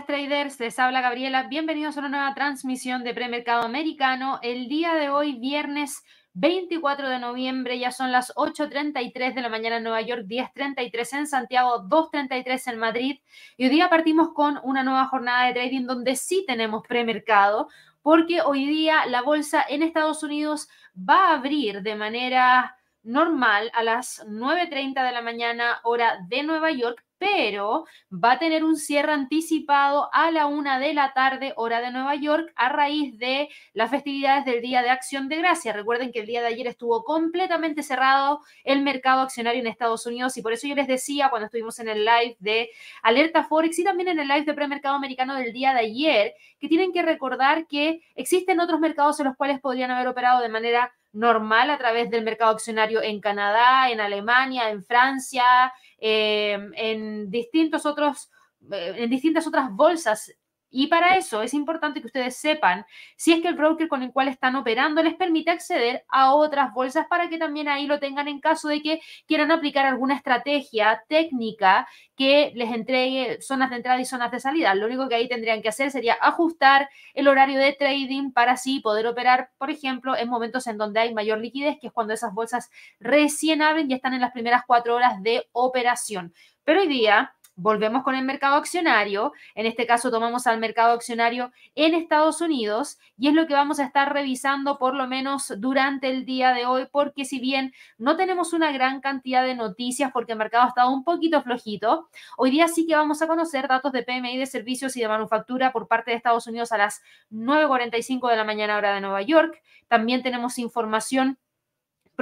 traders, les habla Gabriela. Bienvenidos a una nueva transmisión de premercado americano. El día de hoy, viernes 24 de noviembre, ya son las 8.33 de la mañana en Nueva York, 10.33 en Santiago, 2.33 en Madrid. Y hoy día partimos con una nueva jornada de trading donde sí tenemos premercado, porque hoy día la bolsa en Estados Unidos va a abrir de manera normal a las 9.30 de la mañana hora de Nueva York, pero va a tener un cierre anticipado a la una de la tarde, hora de Nueva York, a raíz de las festividades del Día de Acción de Gracia. Recuerden que el día de ayer estuvo completamente cerrado el mercado accionario en Estados Unidos y por eso yo les decía cuando estuvimos en el live de Alerta Forex y también en el live de premercado americano del día de ayer, que tienen que recordar que existen otros mercados en los cuales podrían haber operado de manera normal a través del mercado accionario en Canadá, en Alemania, en Francia, eh, en distintos otros, eh, en distintas otras bolsas y para eso es importante que ustedes sepan si es que el broker con el cual están operando les permite acceder a otras bolsas para que también ahí lo tengan en caso de que quieran aplicar alguna estrategia técnica que les entregue zonas de entrada y zonas de salida. Lo único que ahí tendrían que hacer sería ajustar el horario de trading para así poder operar, por ejemplo, en momentos en donde hay mayor liquidez, que es cuando esas bolsas recién abren y están en las primeras cuatro horas de operación. Pero hoy día volvemos con el mercado accionario. En este caso tomamos al mercado accionario en Estados Unidos y es lo que vamos a estar revisando por lo menos durante el día de hoy porque si bien no tenemos una gran cantidad de noticias porque el mercado ha estado un poquito flojito, hoy día sí que vamos a conocer datos de PMI de servicios y de manufactura por parte de Estados Unidos a las 9.45 de la mañana hora de Nueva York. También tenemos información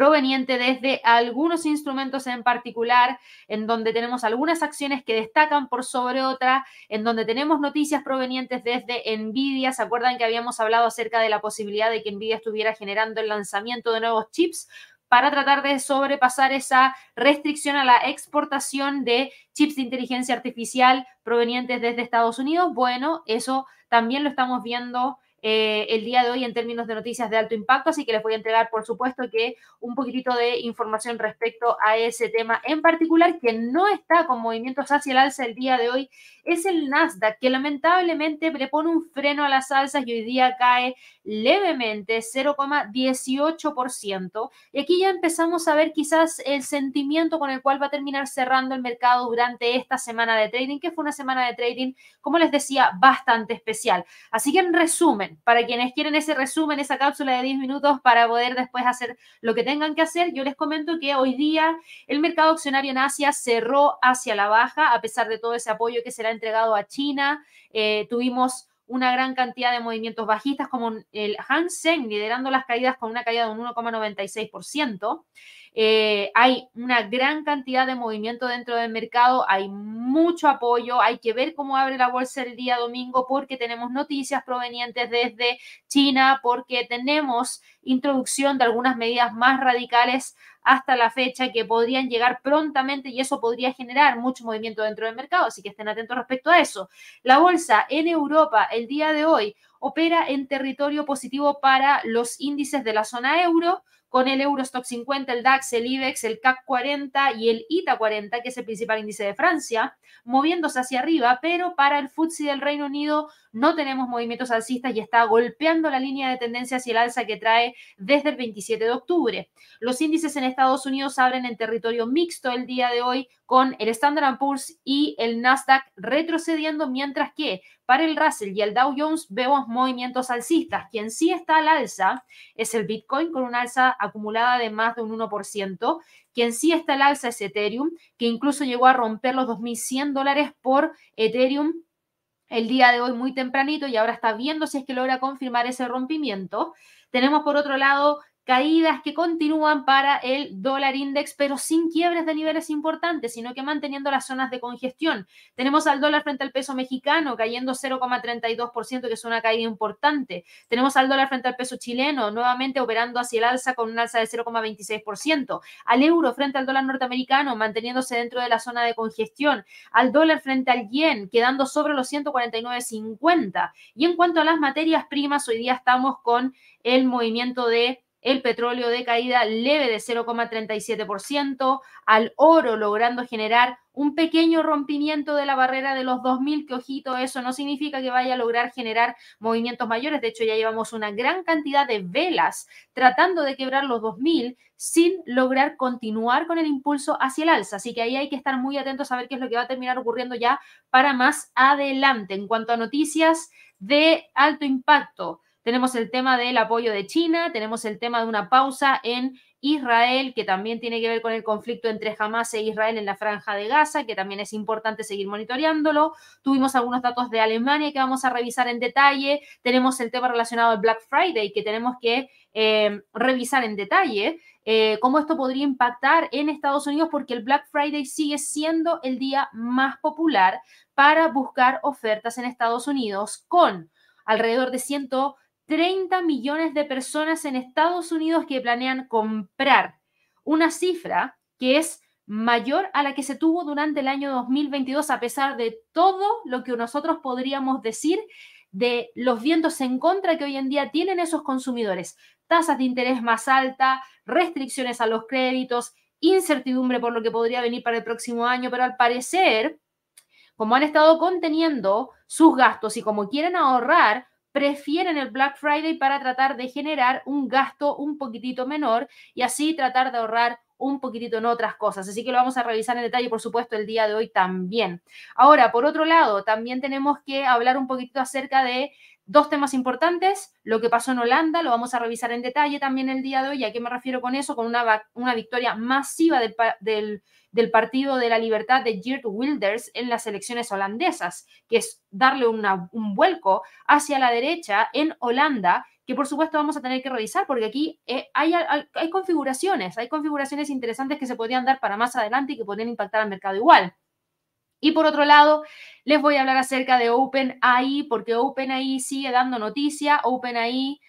proveniente desde algunos instrumentos en particular, en donde tenemos algunas acciones que destacan por sobre otra, en donde tenemos noticias provenientes desde Nvidia. ¿Se acuerdan que habíamos hablado acerca de la posibilidad de que Nvidia estuviera generando el lanzamiento de nuevos chips? para tratar de sobrepasar esa restricción a la exportación de chips de inteligencia artificial provenientes desde Estados Unidos. Bueno, eso también lo estamos viendo eh, el día de hoy en términos de noticias de alto impacto, así que les voy a entregar, por supuesto, que un poquitito de información respecto a ese tema en particular, que no está con movimientos hacia el alza el día de hoy, es el Nasdaq, que lamentablemente le pone un freno a las alzas y hoy día cae levemente 0,18%. Y aquí ya empezamos a ver quizás el sentimiento con el cual va a terminar cerrando el mercado durante esta semana de trading, que fue una semana de trading, como les decía, bastante especial. Así que en resumen, para quienes quieren ese resumen, esa cápsula de 10 minutos para poder después hacer lo que tengan que hacer, yo les comento que hoy día el mercado accionario en Asia cerró hacia la baja, a pesar de todo ese apoyo que se le ha entregado a China. Eh, tuvimos una gran cantidad de movimientos bajistas, como el Hang Seng liderando las caídas con una caída de un 1,96%. Eh, hay una gran cantidad de movimiento dentro del mercado, hay mucho apoyo, hay que ver cómo abre la bolsa el día domingo porque tenemos noticias provenientes desde China, porque tenemos introducción de algunas medidas más radicales hasta la fecha que podrían llegar prontamente y eso podría generar mucho movimiento dentro del mercado, así que estén atentos respecto a eso. La bolsa en Europa el día de hoy opera en territorio positivo para los índices de la zona euro, con el Eurostock 50, el DAX, el IBEX, el CAC 40 y el ITA 40, que es el principal índice de Francia, moviéndose hacia arriba, pero para el FTSE del Reino Unido no tenemos movimientos alcistas y está golpeando la línea de tendencia hacia el alza que trae desde el 27 de octubre. Los índices en Estados Unidos abren en territorio mixto el día de hoy con el Standard Poor's y el Nasdaq retrocediendo, mientras que para el Russell y el Dow Jones vemos movimientos alcistas. Quien sí está al alza es el Bitcoin con una alza acumulada de más de un 1%. Quien sí está al alza es Ethereum, que incluso llegó a romper los 2.100 dólares por Ethereum el día de hoy muy tempranito y ahora está viendo si es que logra confirmar ese rompimiento. Tenemos por otro lado caídas que continúan para el dólar index, pero sin quiebres de niveles importantes, sino que manteniendo las zonas de congestión. Tenemos al dólar frente al peso mexicano cayendo 0,32%, que es una caída importante. Tenemos al dólar frente al peso chileno nuevamente operando hacia el alza con un alza de 0,26%. Al euro frente al dólar norteamericano manteniéndose dentro de la zona de congestión. Al dólar frente al yen quedando sobre los 149,50. Y en cuanto a las materias primas, hoy día estamos con el movimiento de el petróleo de caída leve de 0,37%, al oro logrando generar un pequeño rompimiento de la barrera de los 2.000, que ojito, eso no significa que vaya a lograr generar movimientos mayores, de hecho ya llevamos una gran cantidad de velas tratando de quebrar los 2.000 sin lograr continuar con el impulso hacia el alza, así que ahí hay que estar muy atentos a ver qué es lo que va a terminar ocurriendo ya para más adelante. En cuanto a noticias de alto impacto, tenemos el tema del apoyo de China, tenemos el tema de una pausa en Israel, que también tiene que ver con el conflicto entre Hamas e Israel en la franja de Gaza, que también es importante seguir monitoreándolo. Tuvimos algunos datos de Alemania que vamos a revisar en detalle. Tenemos el tema relacionado al Black Friday, que tenemos que eh, revisar en detalle. Eh, cómo esto podría impactar en Estados Unidos, porque el Black Friday sigue siendo el día más popular para buscar ofertas en Estados Unidos, con alrededor de 100 30 millones de personas en Estados Unidos que planean comprar una cifra que es mayor a la que se tuvo durante el año 2022, a pesar de todo lo que nosotros podríamos decir de los vientos en contra que hoy en día tienen esos consumidores. Tasas de interés más alta, restricciones a los créditos, incertidumbre por lo que podría venir para el próximo año, pero al parecer, como han estado conteniendo sus gastos y como quieren ahorrar, prefieren el Black Friday para tratar de generar un gasto un poquitito menor y así tratar de ahorrar un poquitito en otras cosas. Así que lo vamos a revisar en detalle, por supuesto, el día de hoy también. Ahora, por otro lado, también tenemos que hablar un poquito acerca de Dos temas importantes, lo que pasó en Holanda, lo vamos a revisar en detalle también el día de hoy. ¿A qué me refiero con eso? Con una, una victoria masiva del, del, Partido de la Libertad de Geert Wilders en las elecciones holandesas, que es darle un vuelco hacia la derecha en Holanda, que por supuesto vamos a tener que revisar, porque aquí eh, hay, hay configuraciones, hay configuraciones interesantes que se podrían dar para más adelante y que podrían impactar al mercado igual. Y por otro lado, les voy a hablar acerca de OpenAI, porque OpenAI sigue dando noticia. OpenAI,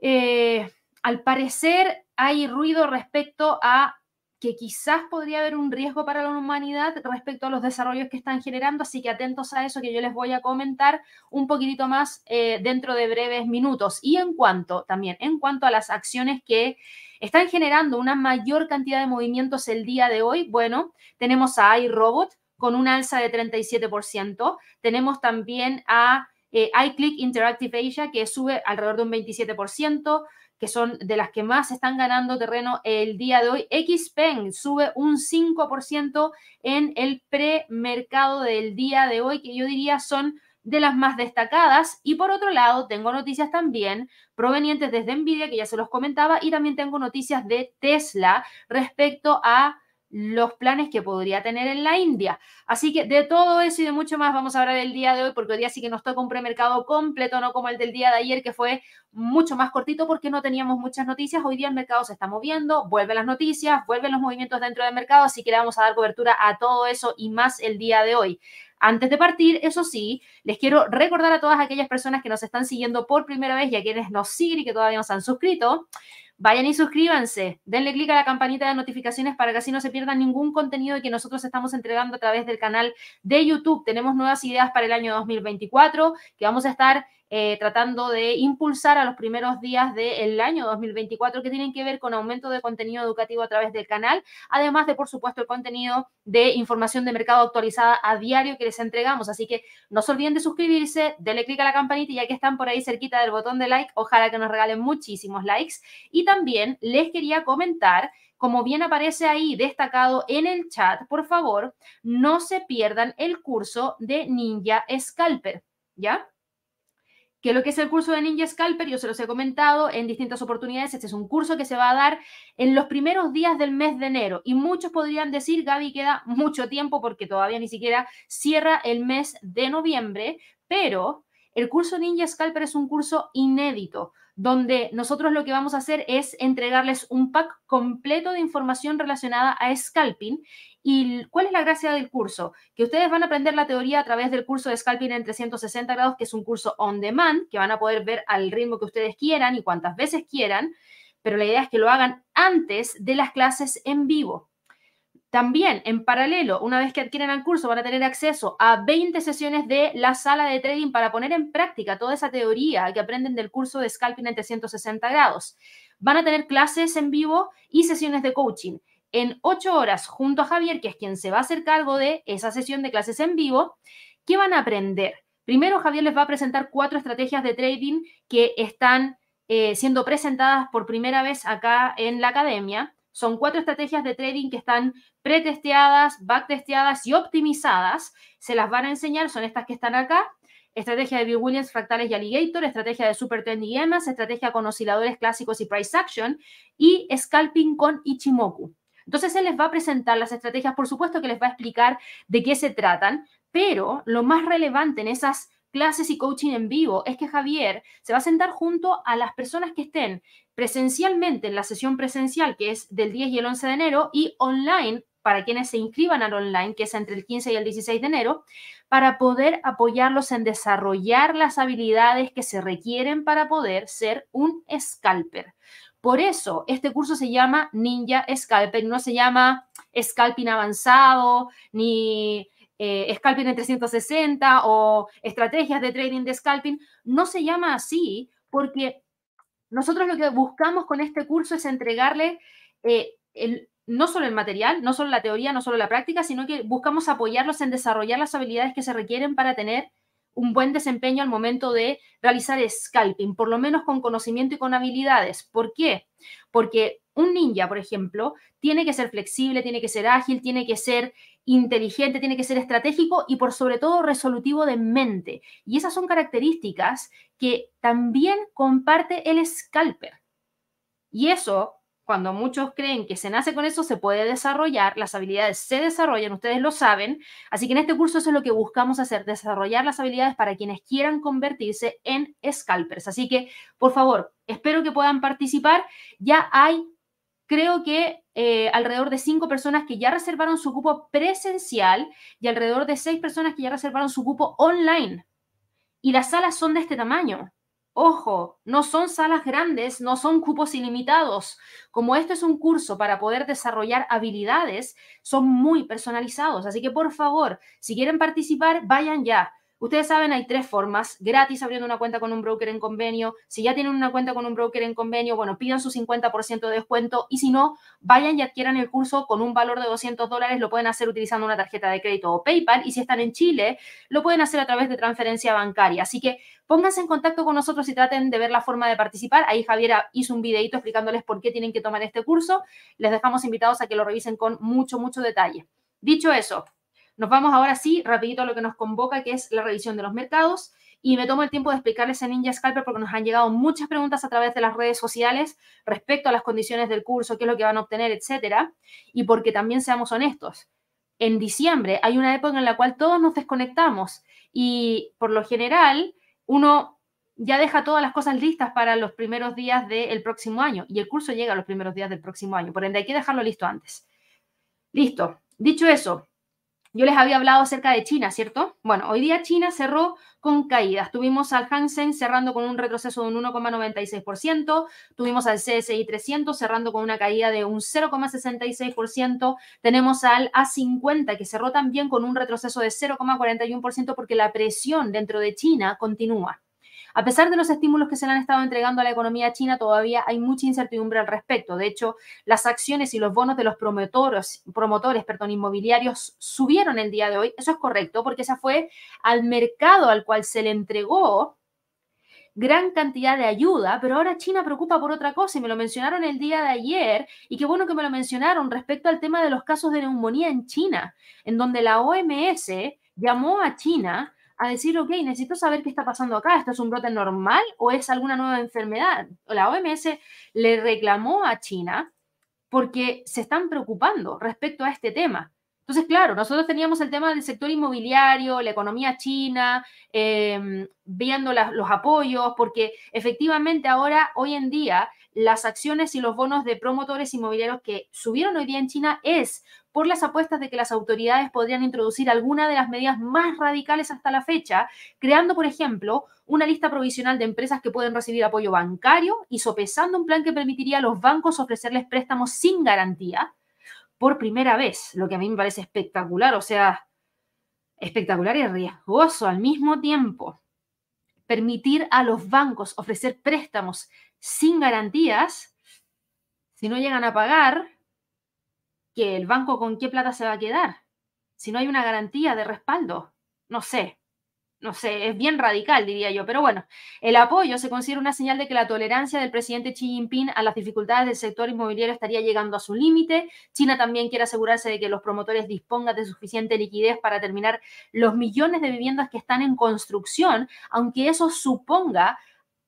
eh, al parecer, hay ruido respecto a que quizás podría haber un riesgo para la humanidad respecto a los desarrollos que están generando, así que atentos a eso que yo les voy a comentar un poquitito más eh, dentro de breves minutos. Y en cuanto, también, en cuanto a las acciones que están generando una mayor cantidad de movimientos el día de hoy, bueno, tenemos a iRobot, con un alza de 37%. Tenemos también a eh, iClick Interactive Asia, que sube alrededor de un 27%, que son de las que más están ganando terreno el día de hoy. XPeng sube un 5% en el premercado del día de hoy, que yo diría son de las más destacadas. Y por otro lado, tengo noticias también provenientes desde Nvidia, que ya se los comentaba, y también tengo noticias de Tesla respecto a los planes que podría tener en la India. Así que de todo eso y de mucho más vamos a hablar el día de hoy, porque hoy día sí que nos toca un premercado completo, no como el del día de ayer, que fue mucho más cortito porque no teníamos muchas noticias. Hoy día el mercado se está moviendo, vuelven las noticias, vuelven los movimientos dentro del mercado, así que le vamos a dar cobertura a todo eso y más el día de hoy. Antes de partir, eso sí, les quiero recordar a todas aquellas personas que nos están siguiendo por primera vez y a quienes nos siguen y que todavía no se han suscrito, Vayan y suscríbanse, denle clic a la campanita de notificaciones para que así no se pierdan ningún contenido que nosotros estamos entregando a través del canal de YouTube. Tenemos nuevas ideas para el año 2024 que vamos a estar eh, tratando de impulsar a los primeros días del año 2024 que tienen que ver con aumento de contenido educativo a través del canal, además de, por supuesto, el contenido de información de mercado actualizada a diario que les entregamos. Así que no se olviden de suscribirse, denle clic a la campanita y ya que están por ahí cerquita del botón de like, ojalá que nos regalen muchísimos likes. Y también les quería comentar como bien aparece ahí destacado en el chat, por favor, no se pierdan el curso de Ninja Scalper, ¿ya? Que lo que es el curso de Ninja Scalper, yo se los he comentado en distintas oportunidades, este es un curso que se va a dar en los primeros días del mes de enero. Y muchos podrían decir, Gaby, queda mucho tiempo porque todavía ni siquiera cierra el mes de noviembre, pero el curso Ninja Scalper es un curso inédito donde nosotros lo que vamos a hacer es entregarles un pack completo de información relacionada a scalping. ¿Y cuál es la gracia del curso? Que ustedes van a aprender la teoría a través del curso de scalping en 360 grados, que es un curso on demand, que van a poder ver al ritmo que ustedes quieran y cuantas veces quieran, pero la idea es que lo hagan antes de las clases en vivo. También, en paralelo, una vez que adquieren el curso, van a tener acceso a 20 sesiones de la sala de trading para poner en práctica toda esa teoría que aprenden del curso de Scalping en 360 grados. Van a tener clases en vivo y sesiones de coaching. En 8 horas, junto a Javier, que es quien se va a hacer cargo de esa sesión de clases en vivo, ¿qué van a aprender? Primero, Javier les va a presentar cuatro estrategias de trading que están eh, siendo presentadas por primera vez acá en la academia. Son cuatro estrategias de trading que están pretesteadas, backtesteadas y optimizadas. Se las van a enseñar, son estas que están acá. Estrategia de Bill Williams, fractales y alligator, estrategia de super trend y EMAS, estrategia con osciladores clásicos y price action y scalping con Ichimoku. Entonces él les va a presentar las estrategias, por supuesto que les va a explicar de qué se tratan, pero lo más relevante en esas clases y coaching en vivo es que Javier se va a sentar junto a las personas que estén presencialmente en la sesión presencial, que es del 10 y el 11 de enero, y online para quienes se inscriban al online, que es entre el 15 y el 16 de enero, para poder apoyarlos en desarrollar las habilidades que se requieren para poder ser un scalper. Por eso, este curso se llama Ninja Scalper, no se llama Scalping Avanzado, ni eh, Scalping en 360 o estrategias de trading de Scalping. No se llama así porque nosotros lo que buscamos con este curso es entregarle eh, no solo el material, no solo la teoría, no solo la práctica, sino que buscamos apoyarlos en desarrollar las habilidades que se requieren para tener un buen desempeño al momento de realizar scalping, por lo menos con conocimiento y con habilidades. ¿Por qué? Porque un ninja, por ejemplo, tiene que ser flexible, tiene que ser ágil, tiene que ser inteligente, tiene que ser estratégico y por sobre todo resolutivo de mente. Y esas son características que también comparte el scalper. Y eso, cuando muchos creen que se nace con eso, se puede desarrollar, las habilidades se desarrollan, ustedes lo saben. Así que en este curso eso es lo que buscamos hacer, desarrollar las habilidades para quienes quieran convertirse en scalpers. Así que, por favor, espero que puedan participar. Ya hay creo que eh, alrededor de cinco personas que ya reservaron su cupo presencial y alrededor de seis personas que ya reservaron su cupo online. Y las salas son de este tamaño. Ojo, no son salas grandes, no son cupos ilimitados. Como esto es un curso para poder desarrollar habilidades, son muy personalizados. Así que por favor, si quieren participar, vayan ya. Ustedes saben, hay tres formas. Gratis abriendo una cuenta con un broker en convenio. Si ya tienen una cuenta con un broker en convenio, bueno, pidan su 50% de descuento. Y si no, vayan y adquieran el curso con un valor de 200 dólares. Lo pueden hacer utilizando una tarjeta de crédito o PayPal. Y si están en Chile, lo pueden hacer a través de transferencia bancaria. Así que pónganse en contacto con nosotros y traten de ver la forma de participar. Ahí Javier hizo un videito explicándoles por qué tienen que tomar este curso. Les dejamos invitados a que lo revisen con mucho, mucho detalle. Dicho eso, nos vamos ahora sí, rapidito a lo que nos convoca, que es la revisión de los mercados. Y me tomo el tiempo de explicarles en Ninja Scalper porque nos han llegado muchas preguntas a través de las redes sociales respecto a las condiciones del curso, qué es lo que van a obtener, etcétera. Y porque también seamos honestos. En diciembre hay una época en la cual todos nos desconectamos y por lo general uno ya deja todas las cosas listas para los primeros días del próximo año y el curso llega a los primeros días del próximo año. Por ende, hay que dejarlo listo antes. Listo. Dicho eso, yo les había hablado acerca de China, ¿cierto? Bueno, hoy día China cerró con caídas. Tuvimos al Hansen cerrando con un retroceso de un 1,96%, tuvimos al CSI 300 cerrando con una caída de un 0,66%, tenemos al A50 que cerró también con un retroceso de 0,41% porque la presión dentro de China continúa. A pesar de los estímulos que se le han estado entregando a la economía china, todavía hay mucha incertidumbre al respecto. De hecho, las acciones y los bonos de los promotores, promotores perdón, inmobiliarios subieron el día de hoy. Eso es correcto, porque esa fue al mercado al cual se le entregó gran cantidad de ayuda, pero ahora China preocupa por otra cosa y me lo mencionaron el día de ayer y qué bueno que me lo mencionaron respecto al tema de los casos de neumonía en China, en donde la OMS llamó a China a decir, ok, necesito saber qué está pasando acá, ¿esto es un brote normal o es alguna nueva enfermedad? La OMS le reclamó a China porque se están preocupando respecto a este tema. Entonces, claro, nosotros teníamos el tema del sector inmobiliario, la economía china, em, viendo los apoyos, porque efectivamente ahora, hoy en día, las acciones y los bonos de promotores inmobiliarios que subieron hoy día en China es por las apuestas de que las autoridades podrían introducir alguna de las medidas más radicales hasta la fecha, creando, por ejemplo, una lista provisional de empresas que pueden recibir apoyo bancario y sopesando un plan que permitiría a los bancos ofrecerles préstamos sin garantía por primera vez, lo que a mí me parece espectacular, o sea, espectacular y riesgoso al mismo tiempo. Permitir a los bancos ofrecer préstamos sin garantías, si no llegan a pagar, que el banco con qué plata se va a quedar, si no hay una garantía de respaldo. No sé, no sé, es bien radical, diría yo. Pero bueno, el apoyo se considera una señal de que la tolerancia del presidente Xi Jinping a las dificultades del sector inmobiliario estaría llegando a su límite. China también quiere asegurarse de que los promotores dispongan de suficiente liquidez para terminar los millones de viviendas que están en construcción, aunque eso suponga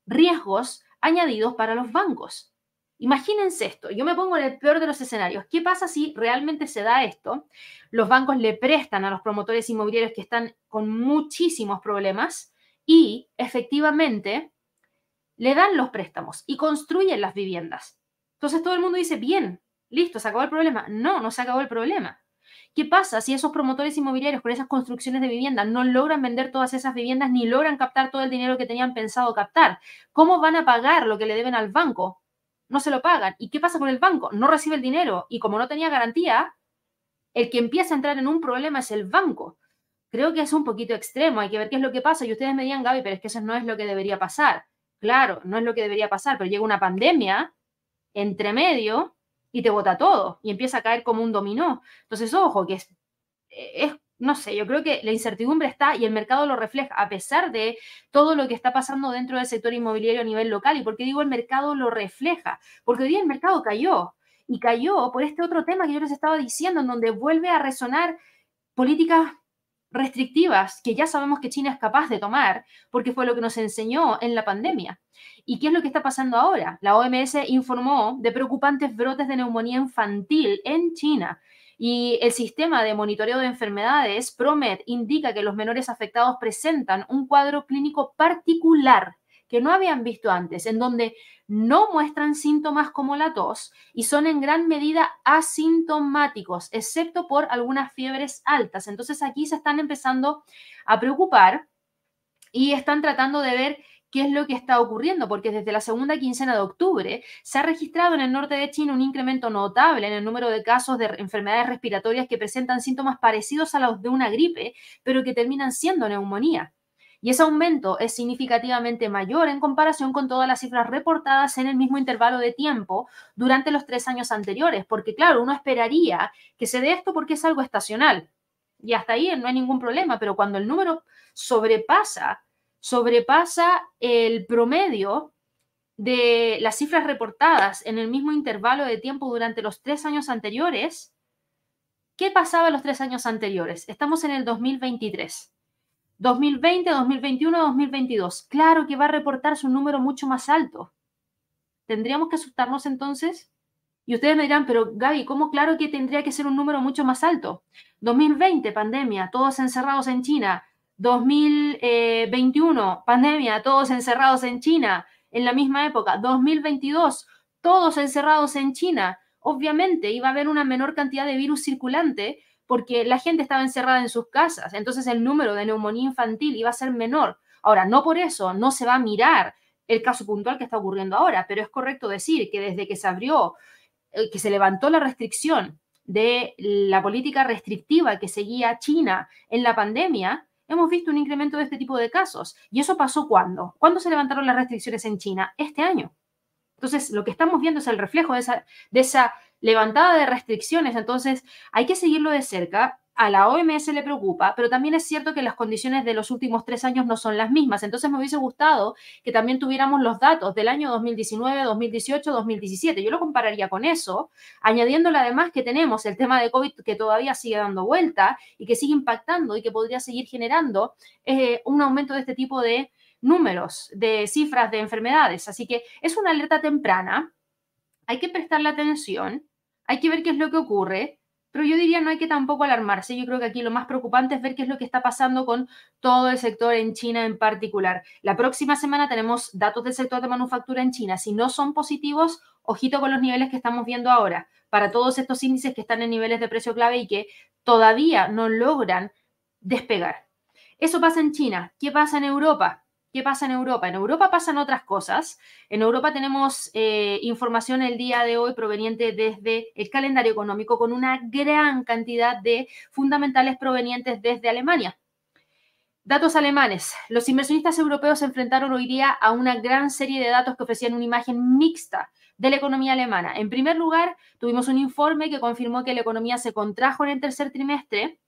riesgos añadidos para los bancos. Imagínense esto, yo me pongo en el peor de los escenarios. ¿Qué pasa si realmente se da esto? Los bancos le prestan a los promotores inmobiliarios que están con muchísimos problemas y efectivamente le dan los préstamos y construyen las viviendas. Entonces todo el mundo dice, bien, listo, se acabó el problema. No, no se acabó el problema. ¿Qué pasa si esos promotores inmobiliarios con esas construcciones de vivienda no logran vender todas esas viviendas ni logran captar todo el dinero que tenían pensado captar? ¿Cómo van a pagar lo que le deben al banco? No se lo pagan. ¿Y qué pasa con el banco? No recibe el dinero y como no tenía garantía, el que empieza a entrar en un problema es el banco. Creo que es un poquito extremo, hay que ver qué es lo que pasa y ustedes me digan, Gaby, pero es que eso no es lo que debería pasar. Claro, no es lo que debería pasar, pero llega una pandemia entre medio y te bota todo y empieza a caer como un dominó. Entonces, ojo, que es, es, no sé, yo creo que la incertidumbre está y el mercado lo refleja, a pesar de todo lo que está pasando dentro del sector inmobiliario a nivel local. ¿Y por qué digo el mercado lo refleja? Porque hoy día el mercado cayó y cayó por este otro tema que yo les estaba diciendo, en donde vuelve a resonar políticas restrictivas que ya sabemos que China es capaz de tomar, porque fue lo que nos enseñó en la pandemia. ¿Y qué es lo que está pasando ahora? La OMS informó de preocupantes brotes de neumonía infantil en China. Y el sistema de monitoreo de enfermedades, PROMED, indica que los menores afectados presentan un cuadro clínico particular que no habían visto antes, en donde no muestran síntomas como la tos y son en gran medida asintomáticos, excepto por algunas fiebres altas. Entonces aquí se están empezando a preocupar y están tratando de ver qué es lo que está ocurriendo, porque desde la segunda quincena de octubre se ha registrado en el norte de China un incremento notable en el número de casos de enfermedades respiratorias que presentan síntomas parecidos a los de una gripe, pero que terminan siendo neumonía. Y ese aumento es significativamente mayor en comparación con todas las cifras reportadas en el mismo intervalo de tiempo durante los tres años anteriores, porque claro, uno esperaría que se dé esto porque es algo estacional. Y hasta ahí no hay ningún problema, pero cuando el número sobrepasa, sobrepasa el promedio de las cifras reportadas en el mismo intervalo de tiempo durante los tres años anteriores, ¿qué pasaba los tres años anteriores? Estamos en el 2023. 2020, 2021, 2022. Claro que va a reportarse un número mucho más alto. ¿Tendríamos que asustarnos entonces? Y ustedes me dirán, pero Gaby, ¿cómo claro que tendría que ser un número mucho más alto? 2020, pandemia, todos encerrados en China. 2021, pandemia, todos encerrados en China. En la misma época, 2022, todos encerrados en China. Obviamente iba a haber una menor cantidad de virus circulante porque la gente estaba encerrada en sus casas, entonces el número de neumonía infantil iba a ser menor. Ahora, no por eso no se va a mirar el caso puntual que está ocurriendo ahora, pero es correcto decir que desde que se abrió, eh, que se levantó la restricción de la política restrictiva que seguía China en la pandemia, hemos visto un incremento de este tipo de casos. ¿Y eso pasó cuándo? ¿Cuándo se levantaron las restricciones en China? Este año. Entonces, lo que estamos viendo es el reflejo de esa, de esa levantada de restricciones, entonces hay que seguirlo de cerca. A la OMS le preocupa, pero también es cierto que las condiciones de los últimos tres años no son las mismas. Entonces me hubiese gustado que también tuviéramos los datos del año 2019, 2018, 2017. Yo lo compararía con eso, añadiéndole además que tenemos el tema de COVID que todavía sigue dando vuelta y que sigue impactando y que podría seguir generando eh, un aumento de este tipo de números, de cifras de enfermedades. Así que es una alerta temprana, hay que prestarle atención hay que ver qué es lo que ocurre, pero yo diría no hay que tampoco alarmarse. Yo creo que aquí lo más preocupante es ver qué es lo que está pasando con todo el sector en China en particular. La próxima semana tenemos datos del sector de manufactura en China. Si no son positivos, ojito con los niveles que estamos viendo ahora. Para todos estos índices que están en niveles de precio clave y que todavía no logran despegar. Eso pasa en China. ¿Qué pasa en Europa? ¿Qué pasa en Europa? En Europa pasan otras cosas. En Europa tenemos eh, información el día de hoy proveniente desde el calendario económico con una gran cantidad de fundamentales provenientes desde Alemania. Datos alemanes. Los inversionistas europeos se enfrentaron hoy día a una gran serie de datos que ofrecían una imagen mixta de la economía alemana. En primer lugar, tuvimos un informe que confirmó que la economía se contrajo en el tercer trimestre,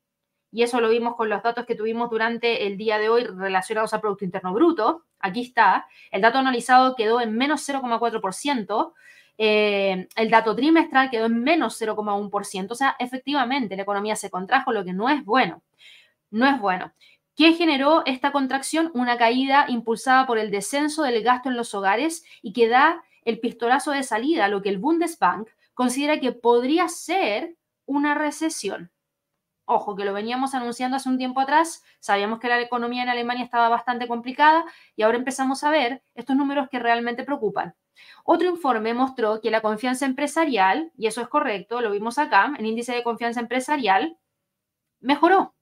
y eso lo vimos con los datos que tuvimos durante el día de hoy relacionados al Producto Interno Bruto. Aquí está, el dato analizado quedó en menos 0,4%, eh, el dato trimestral quedó en menos 0,1%, o sea, efectivamente la economía se contrajo, lo que no es bueno, no es bueno. ¿Qué generó esta contracción? Una caída impulsada por el descenso del gasto en los hogares y que da el pistolazo de salida lo que el Bundesbank considera que podría ser una recesión. Ojo, que lo veníamos anunciando hace un tiempo atrás, sabíamos que la economía en Alemania estaba bastante complicada y ahora empezamos a ver estos números que realmente preocupan. Otro informe mostró que la confianza empresarial, y eso es correcto, lo vimos acá, el índice de confianza empresarial, mejoró.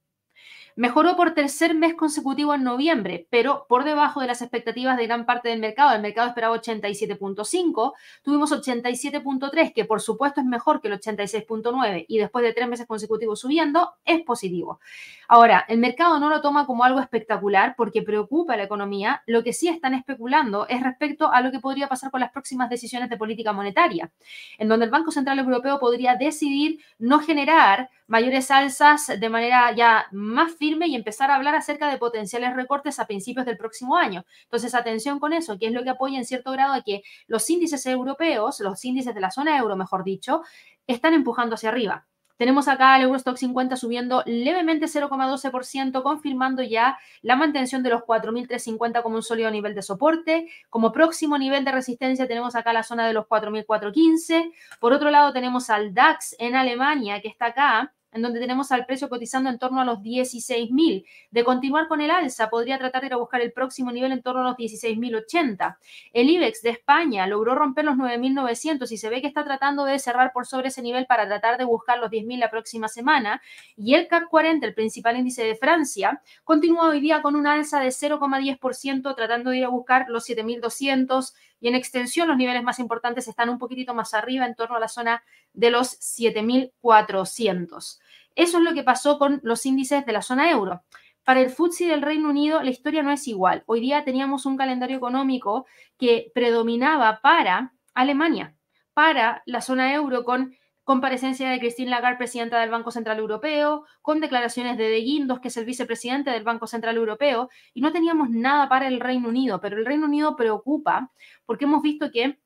Mejoró por tercer mes consecutivo en noviembre, pero por debajo de las expectativas de gran parte del mercado. El mercado esperaba 87.5, tuvimos 87.3, que por supuesto es mejor que el 86.9 y después de tres meses consecutivos subiendo, es positivo. Ahora, el mercado no lo toma como algo espectacular porque preocupa a la economía. Lo que sí están especulando es respecto a lo que podría pasar con las próximas decisiones de política monetaria, en donde el Banco Central Europeo podría decidir no generar mayores alzas de manera ya más firme y empezar a hablar acerca de potenciales recortes a principios del próximo año. Entonces, atención con eso, que es lo que apoya en cierto grado a que los índices europeos, los índices de la zona euro, mejor dicho, están empujando hacia arriba. Tenemos acá el Eurostock 50 subiendo levemente 0,12%, confirmando ya la mantención de los 4.350 como un sólido nivel de soporte. Como próximo nivel de resistencia tenemos acá la zona de los 4.415. Por otro lado tenemos al DAX en Alemania, que está acá en donde tenemos al precio cotizando en torno a los 16.000. De continuar con el alza, podría tratar de ir a buscar el próximo nivel en torno a los 16.080. El IBEX de España logró romper los 9.900 y se ve que está tratando de cerrar por sobre ese nivel para tratar de buscar los 10.000 la próxima semana. Y el CAC 40, el principal índice de Francia, continúa hoy día con un alza de 0,10%, tratando de ir a buscar los 7.200 y en extensión los niveles más importantes están un poquitito más arriba, en torno a la zona de los 7.400. Eso es lo que pasó con los índices de la zona euro. Para el FTSE del Reino Unido la historia no es igual. Hoy día teníamos un calendario económico que predominaba para Alemania, para la zona euro con comparecencia de Christine Lagarde, presidenta del Banco Central Europeo, con declaraciones de De Guindos, que es el vicepresidente del Banco Central Europeo, y no teníamos nada para el Reino Unido, pero el Reino Unido preocupa porque hemos visto que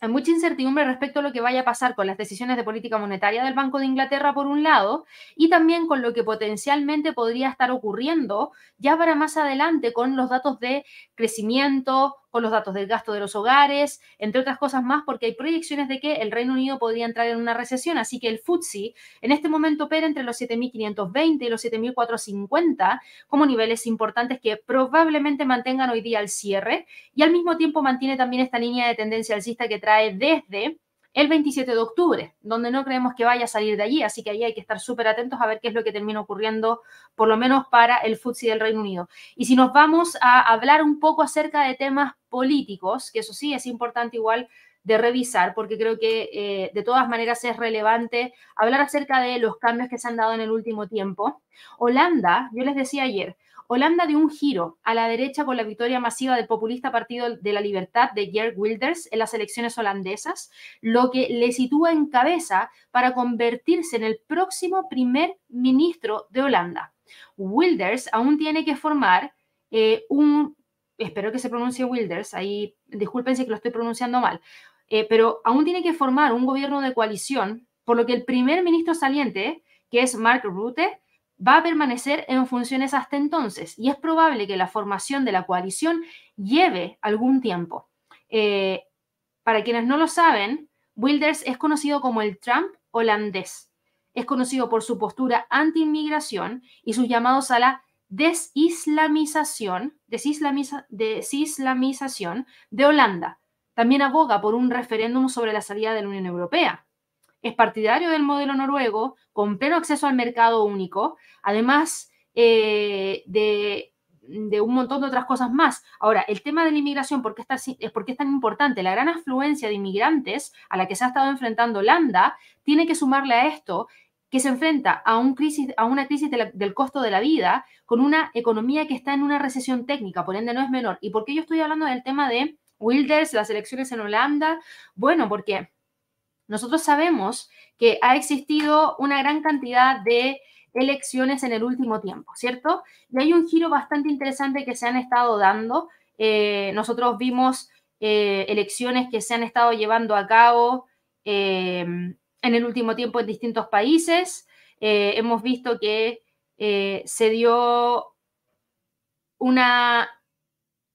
hay mucha incertidumbre respecto a lo que vaya a pasar con las decisiones de política monetaria del Banco de Inglaterra, por un lado, y también con lo que potencialmente podría estar ocurriendo ya para más adelante con los datos de crecimiento, con los datos del gasto de los hogares, entre otras cosas más, porque hay proyecciones de que el Reino Unido podría entrar en una recesión. Así que el FTSE en este momento opera entre los 7.520 y los 7.450 como niveles importantes que probablemente mantengan hoy día el cierre y al mismo tiempo mantiene también esta línea de tendencia alcista que trae desde el 27 de octubre, donde no creemos que vaya a salir de allí, así que ahí hay que estar súper atentos a ver qué es lo que termina ocurriendo, por lo menos para el FTSE del Reino Unido. Y si nos vamos a hablar un poco acerca de temas políticos, que eso sí es importante igual de revisar, porque creo que eh, de todas maneras es relevante hablar acerca de los cambios que se han dado en el último tiempo. Holanda, yo les decía ayer, Holanda dio un giro a la derecha con la victoria masiva del populista Partido de la Libertad de Geert Wilders en las elecciones holandesas, lo que le sitúa en cabeza para convertirse en el próximo primer ministro de Holanda. Wilders aún tiene que formar eh, un, espero que se pronuncie Wilders, ahí disculpen si lo estoy pronunciando mal, eh, pero aún tiene que formar un gobierno de coalición, por lo que el primer ministro saliente, que es Mark Rutte, va a permanecer en funciones hasta entonces y es probable que la formación de la coalición lleve algún tiempo. Eh, para quienes no lo saben, Wilders es conocido como el Trump holandés. es conocido por su postura anti-inmigración y sus llamados a la desislamización, desislamización de Holanda. También aboga por un referéndum sobre la salida de la Unión Europea. Es partidario del modelo noruego, con pleno acceso al mercado único, además eh, de, un montón de otras cosas más. Ahora, el tema de la inmigración, ¿por qué, está, ¿por qué es tan importante? La gran afluencia de inmigrantes a la que se ha estado enfrentando Holanda tiene que sumarle a esto que se enfrenta a, un crisis, a una crisis del costo de la vida con una economía que está en una recesión técnica, por ende no es menor. ¿Y por qué yo estoy hablando del tema de Wilders, las elecciones en Holanda? Bueno, porque nosotros sabemos que ha existido una gran cantidad de elecciones en el último tiempo, ¿cierto? Y hay un giro bastante interesante que se han estado dando. Eh, nosotros vimos eh, elecciones que se han estado llevando a cabo. Eh, en el último tiempo en distintos países. Eh, hemos visto que se dio una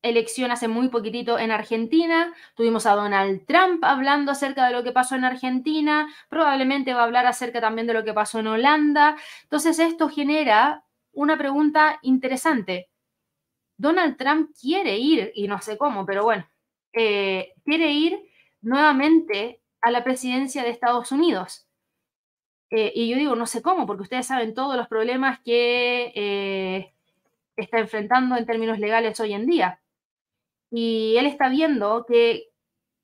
elección hace muy poquitito en Argentina. Tuvimos a Donald Trump hablando acerca de lo que pasó en Argentina. Probablemente va a hablar acerca también de lo que pasó en Holanda. Entonces esto genera una pregunta interesante. Donald Trump quiere ir, y no sé cómo, pero bueno, eh, quiere ir nuevamente a la presidencia de Estados Unidos. Eh, y yo digo, no sé cómo, porque ustedes saben todos los problemas que eh, está enfrentando en términos legales hoy en día. Y él está viendo que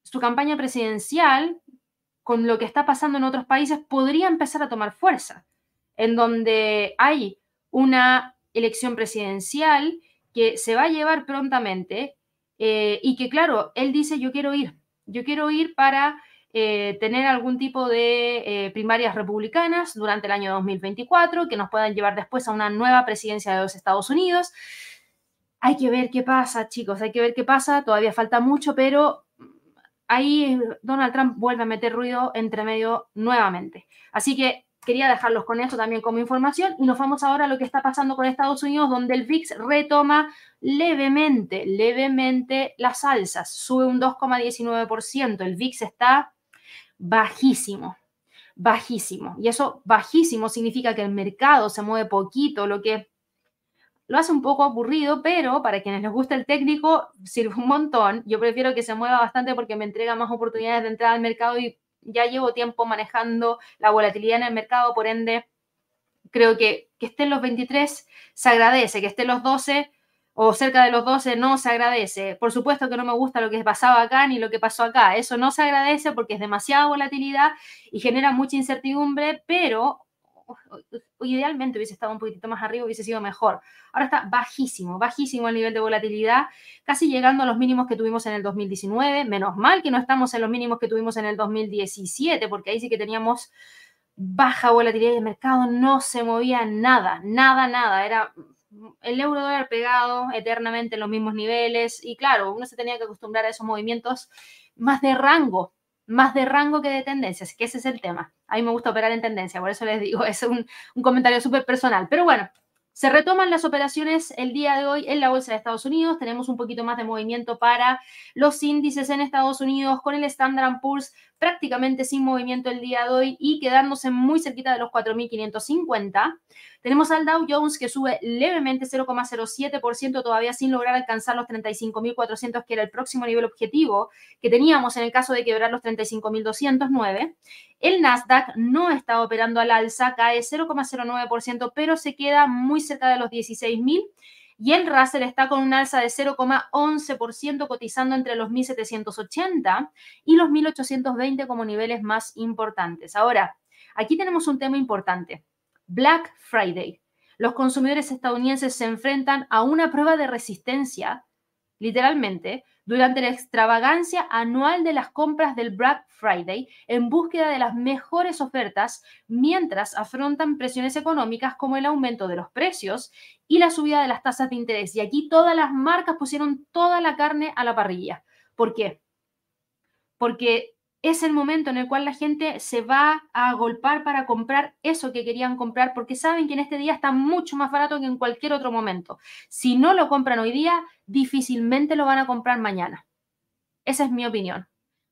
su campaña presidencial, con lo que está pasando en otros países, podría empezar a tomar fuerza, en donde hay una elección presidencial que se va a llevar prontamente eh, y que, claro, él dice, yo quiero ir, yo quiero ir para eh, tener algún tipo de eh, primarias republicanas durante el año 2024 que nos puedan llevar después a una nueva presidencia de los Estados Unidos. Hay que ver qué pasa, chicos, hay que ver qué pasa, todavía falta mucho, pero ahí Donald Trump vuelve a meter ruido entre medio nuevamente. Así que quería dejarlos con eso también como información y nos vamos ahora a lo que está pasando con Estados Unidos, donde el VIX retoma levemente, levemente las alzas, sube un 2,19%, el VIX está bajísimo, bajísimo. Y eso bajísimo significa que el mercado se mueve poquito, lo que lo hace un poco aburrido, pero para quienes les gusta el técnico sirve un montón. Yo prefiero que se mueva bastante porque me entrega más oportunidades de entrada al mercado y ya llevo tiempo manejando la volatilidad en el mercado, por ende, creo que que esté en los 23 se agradece, que esté en los 12 o cerca de los 12 no se agradece. Por supuesto que no me gusta lo que pasaba acá ni lo que pasó acá. Eso no se agradece porque es demasiada volatilidad y genera mucha incertidumbre, pero idealmente hubiese estado un poquitito más arriba, hubiese sido mejor. Ahora está bajísimo, bajísimo el nivel de volatilidad, casi llegando a los mínimos que tuvimos en el 2019. Menos mal que no estamos en los mínimos que tuvimos en el 2017, porque ahí sí que teníamos baja volatilidad de mercado, no se movía nada, nada, nada. Era el euro dólar pegado eternamente en los mismos niveles y claro, uno se tenía que acostumbrar a esos movimientos más de rango, más de rango que de tendencias, que ese es el tema. A mí me gusta operar en tendencia, por eso les digo, es un, un comentario súper personal. Pero bueno, se retoman las operaciones el día de hoy en la bolsa de Estados Unidos. Tenemos un poquito más de movimiento para los índices en Estados Unidos con el Standard Poor's prácticamente sin movimiento el día de hoy y quedándose muy cerquita de los 4.550. Tenemos al Dow Jones que sube levemente 0,07% todavía sin lograr alcanzar los 35.400 que era el próximo nivel objetivo que teníamos en el caso de quebrar los 35.209. El Nasdaq no está operando al alza, cae 0,09%, pero se queda muy cerca de los 16.000 y el Russell está con un alza de 0,11% cotizando entre los 1.780 y los 1.820 como niveles más importantes. Ahora, aquí tenemos un tema importante. Black Friday. Los consumidores estadounidenses se enfrentan a una prueba de resistencia, literalmente, durante la extravagancia anual de las compras del Black Friday en búsqueda de las mejores ofertas mientras afrontan presiones económicas como el aumento de los precios y la subida de las tasas de interés. Y aquí todas las marcas pusieron toda la carne a la parrilla. ¿Por qué? Porque es el momento en el cual la gente se va a agolpar para comprar eso que querían comprar porque saben que en este día está mucho más barato que en cualquier otro momento. Si no lo compran hoy día, difícilmente lo van a comprar mañana. Esa es mi opinión.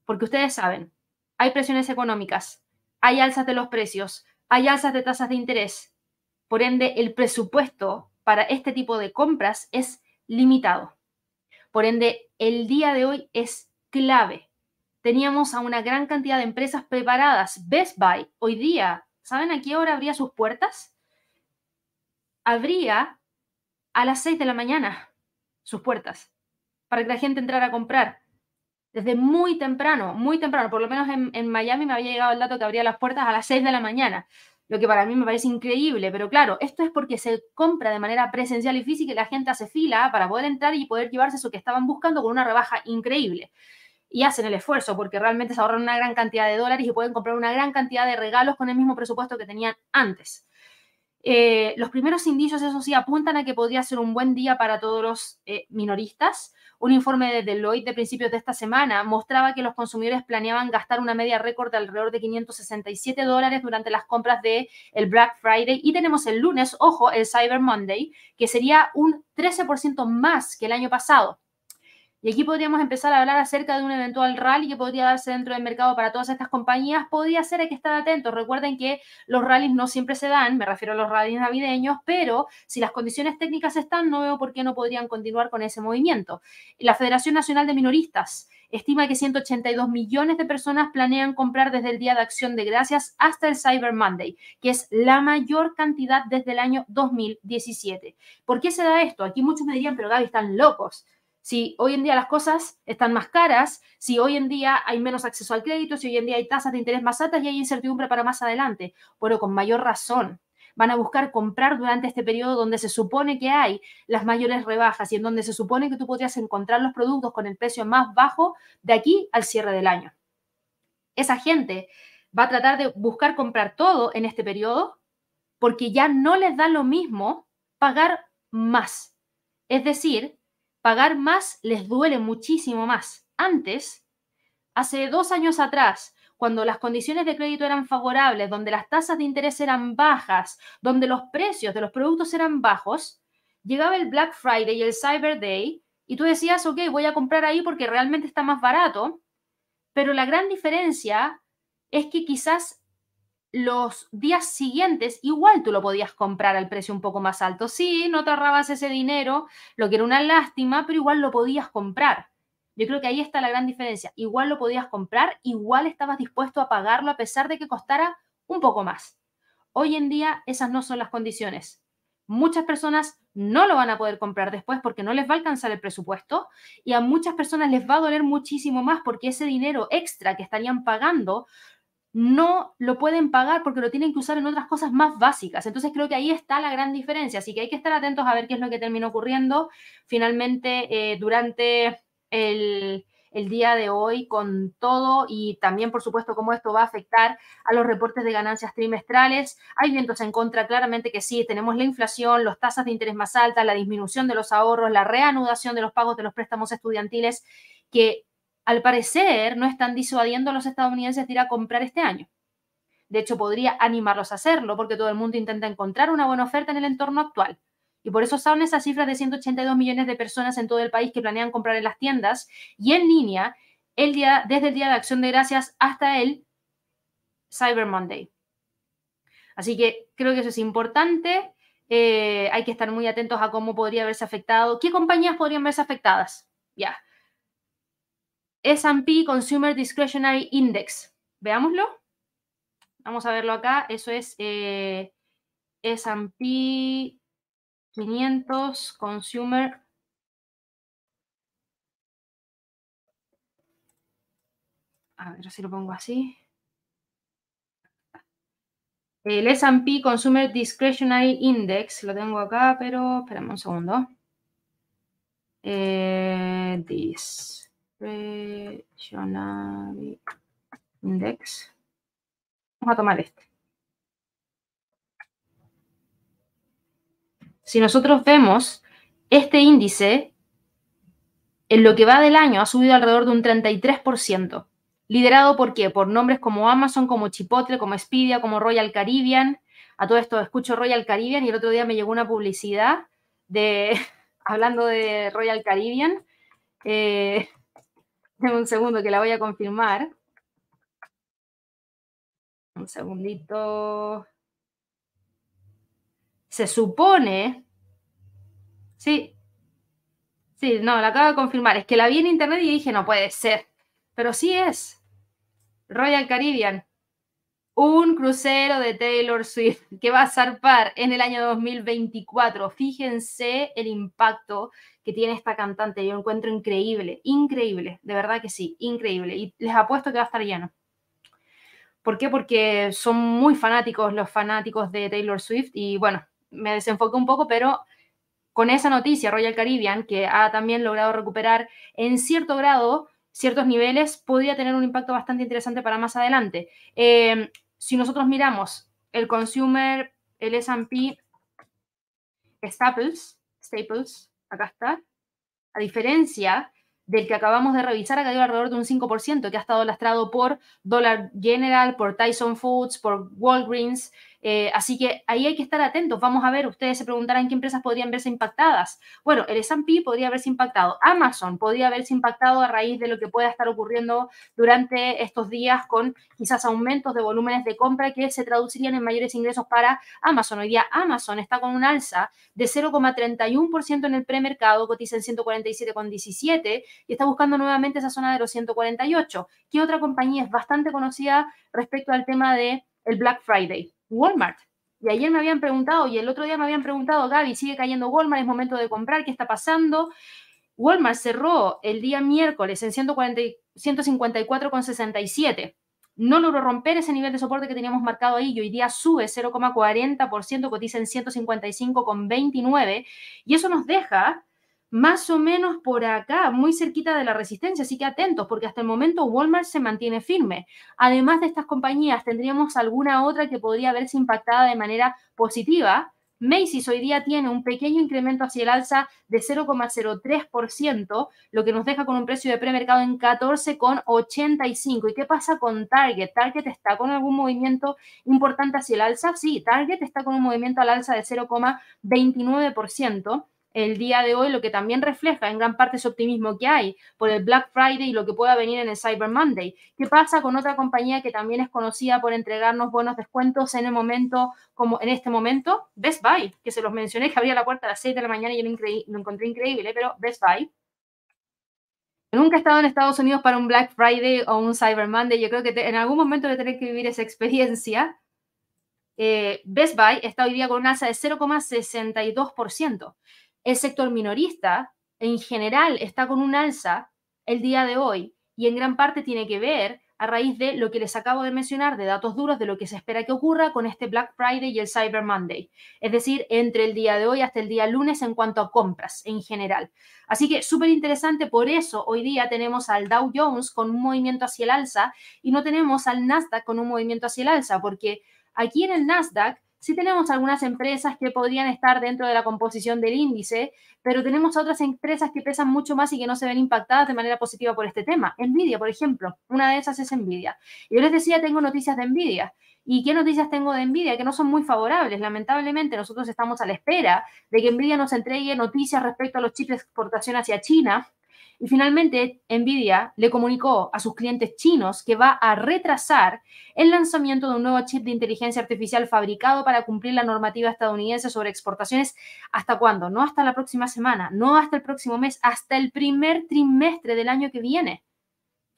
Porque ustedes saben, hay presiones económicas, hay alzas de los precios, hay alzas de tasas de interés. Por ende, el presupuesto para este tipo de compras es limitado. Por ende, el día de hoy es clave. Teníamos a una gran cantidad de empresas preparadas. Best Buy hoy día, ¿saben a qué hora abría sus puertas? Abría a las 6 de la mañana sus puertas para que la gente entrara a comprar. Desde muy temprano, muy temprano, por lo menos en, Miami me había llegado el dato que abría las puertas a las 6 de la mañana lo que para mí me parece increíble, pero claro, esto es porque se compra de manera presencial y física y la gente hace fila para poder entrar y poder llevarse eso que estaban buscando con una rebaja increíble. Y hacen el esfuerzo porque realmente se ahorran una gran cantidad de dólares y pueden comprar una gran cantidad de regalos con el mismo presupuesto que tenían antes. Eh, los primeros indicios, eso sí, apuntan a que podría ser un buen día para todos los eh, minoristas. Un informe de Deloitte de principios de esta semana mostraba que los consumidores planeaban gastar una media récord de alrededor de 567 dólares durante las compras de el Black Friday y tenemos el lunes, ojo, el Cyber Monday, que sería un 13% más que el año pasado. Y aquí podríamos empezar a hablar acerca de un eventual rally que podría darse dentro del mercado para todas estas compañías. Podría ser, hay que estar atentos. Recuerden que los rallies no siempre se dan, me refiero a los rallies navideños, pero si las condiciones técnicas están, no veo por qué no podrían continuar con ese movimiento. La Federación Nacional de Minoristas estima que 182 millones de personas planean comprar desde el Día de Acción de Gracias hasta el Cyber Monday, que es la mayor cantidad desde el año 2017. ¿Por qué se da esto? Aquí muchos me dirían, pero Gaby, están locos si hoy en día las cosas están más caras, si hoy en día hay menos acceso al crédito, si hoy en día hay tasas de interés más altas y hay incertidumbre para más adelante, pero con mayor razón van a buscar comprar durante este periodo donde se supone que hay las mayores rebajas y en donde se supone que tú podrías encontrar los productos con el precio más bajo de aquí al cierre del año. Esa gente va a tratar de buscar comprar todo en este periodo porque ya no les da lo mismo pagar más. Es decir, pagar más les duele muchísimo más. Antes, hace dos años atrás, cuando las condiciones de crédito eran favorables, donde las tasas de interés eran bajas, donde los precios de los productos eran bajos, llegaba el Black Friday y el Cyber Day y tú decías, ok, voy a comprar ahí porque realmente está más barato, pero la gran diferencia es que quizás los días siguientes igual tú lo podías comprar al precio un poco más alto. Sí, no te ahorrabas ese dinero, lo que era una lástima, pero igual lo podías comprar. Yo creo que ahí está la gran diferencia. Igual lo podías comprar, igual estabas dispuesto a pagarlo a pesar de que costara un poco más. Hoy en día esas no son las condiciones. Muchas personas no lo van a poder comprar después porque no les va a alcanzar el presupuesto y a muchas personas les va a doler muchísimo más porque ese dinero extra que estarían pagando no lo pueden pagar porque lo tienen que usar en otras cosas más básicas. Entonces creo que ahí está la gran diferencia. Así que hay que estar atentos a ver qué es lo que terminó ocurriendo finalmente eh, durante el, el día de hoy con todo y también, por supuesto, cómo esto va a afectar a los reportes de ganancias trimestrales. Hay vientos en contra, claramente que sí, tenemos la inflación, las tasas de interés más altas, la disminución de los ahorros, la reanudación de los pagos de los préstamos estudiantiles, que al parecer no están disuadiendo a los estadounidenses de ir a comprar este año. De hecho, podría animarlos a hacerlo porque todo el mundo intenta encontrar una buena oferta en el entorno actual. Y por eso son esas cifras de 182 millones de personas en todo el país que planean comprar en las tiendas y en línea el día, desde el Día de Acción de Gracias hasta el Cyber Monday. Así que creo que eso es importante. Eh, hay que estar muy atentos a cómo podría haberse afectado. ¿Qué compañías podrían verse afectadas? Ya. S&P Consumer Discretionary Index. Veámoslo. Vamos a verlo acá. Eso es eh, S&P 500 Consumer A ver si lo pongo así. El S&P Consumer Discretionary Index, lo tengo acá, pero espérame un segundo. Eh, this. Index. Vamos a tomar este. Si nosotros vemos este índice, en lo que va del año ha subido alrededor de un 33%. ¿Liderado por qué? Por nombres como Amazon, como Chipotle, como Expedia, como Royal Caribbean. A todo esto escucho Royal Caribbean y el otro día me llegó una publicidad de, hablando de Royal Caribbean, eh, Deme un segundo que la voy a confirmar. Un segundito. Se supone. Sí. Sí, no, la acabo de confirmar. Es que la vi en internet y dije, no puede ser. Pero sí es. Royal Caribbean un crucero de Taylor Swift que va a zarpar en el año 2024. Fíjense el impacto que tiene esta cantante. Yo encuentro increíble, increíble, de verdad que sí, increíble. Y les apuesto que va a estar lleno. ¿Por qué? Porque son muy fanáticos los fanáticos de Taylor Swift y bueno, me desenfoqué un poco, pero con esa noticia, Royal Caribbean, que ha también logrado recuperar en cierto grado ciertos niveles, podría tener un impacto bastante interesante para más adelante. Eh, si nosotros miramos el consumer, el S&P Staples, Staples, acá está, a diferencia del que acabamos de revisar, ha caído alrededor de un 5%, que ha estado lastrado por Dollar General, por Tyson Foods, por Walgreens, eh, así que ahí hay que estar atentos. Vamos a ver, ustedes se preguntarán qué empresas podrían verse impactadas. Bueno, el S&P podría haberse impactado. Amazon podría haberse impactado a raíz de lo que pueda estar ocurriendo durante estos días con quizás aumentos de volúmenes de compra que se traducirían en mayores ingresos para Amazon. Hoy día Amazon está con un alza de 0,31% en el premercado, cotiza en 147,17 y está buscando nuevamente esa zona de los 148. ¿Qué otra compañía es bastante conocida respecto al tema de el Black Friday? Walmart. Y ayer me habían preguntado, y el otro día me habían preguntado, Gaby, sigue cayendo Walmart, es momento de comprar, ¿qué está pasando? Walmart cerró el día miércoles en 154,67. No logró romper ese nivel de soporte que teníamos marcado ahí y hoy día sube 0,40%, cotiza en 155,29 y eso nos deja más o menos por acá, muy cerquita de la resistencia, así que atentos, porque hasta el momento Walmart se mantiene firme. Además de estas compañías, tendríamos alguna otra que podría verse impactada de manera positiva. Macy's hoy día tiene un pequeño incremento hacia el alza de 0,03%, lo que nos deja con un precio de premercado en 14,85. ¿Y qué pasa con Target? ¿Target está con algún movimiento importante hacia el alza? Sí, Target está con un movimiento al alza de 0,29% el día de hoy, lo que también refleja en gran parte ese optimismo que hay por el Black Friday y lo que pueda venir en el Cyber Monday. ¿Qué pasa con otra compañía que también es conocida por entregarnos buenos descuentos en el momento, como en este momento? Best Buy, que se los mencioné, que abría la puerta a las 6 de la mañana y yo lo, encontré increíble, pero Best Buy. Nunca he estado en Estados Unidos para un Black Friday o un Cyber Monday. Yo creo que en algún momento voy a tener que vivir esa experiencia. Eh, Best Buy está hoy día con una alza de 0,62%. El sector minorista en general está con un alza el día de hoy y en gran parte tiene que ver a raíz de lo que les acabo de mencionar, de datos duros de lo que se espera que ocurra con este Black Friday y el Cyber Monday. Es decir, entre el día de hoy hasta el día lunes en cuanto a compras en general. Así que súper interesante, por eso hoy día tenemos al Dow Jones con un movimiento hacia el alza y no tenemos al Nasdaq con un movimiento hacia el alza, porque aquí en el Nasdaq Sí tenemos algunas empresas que podrían estar dentro de la composición del índice, pero tenemos otras empresas que pesan mucho más y que no se ven impactadas de manera positiva por este tema. Nvidia, por ejemplo, una de esas es Nvidia. Yo les decía, tengo noticias de Nvidia. ¿Y qué noticias tengo de Nvidia? Que no son muy favorables. Lamentablemente, nosotros estamos a la espera de que Nvidia nos entregue noticias respecto a los chips de exportación hacia China y finalmente, Nvidia le comunicó a sus clientes chinos que va a retrasar el lanzamiento de un nuevo chip de inteligencia artificial fabricado para cumplir la normativa estadounidense sobre exportaciones. ¿Hasta cuándo? No hasta la próxima semana, no hasta el próximo mes, hasta el primer trimestre del año que viene.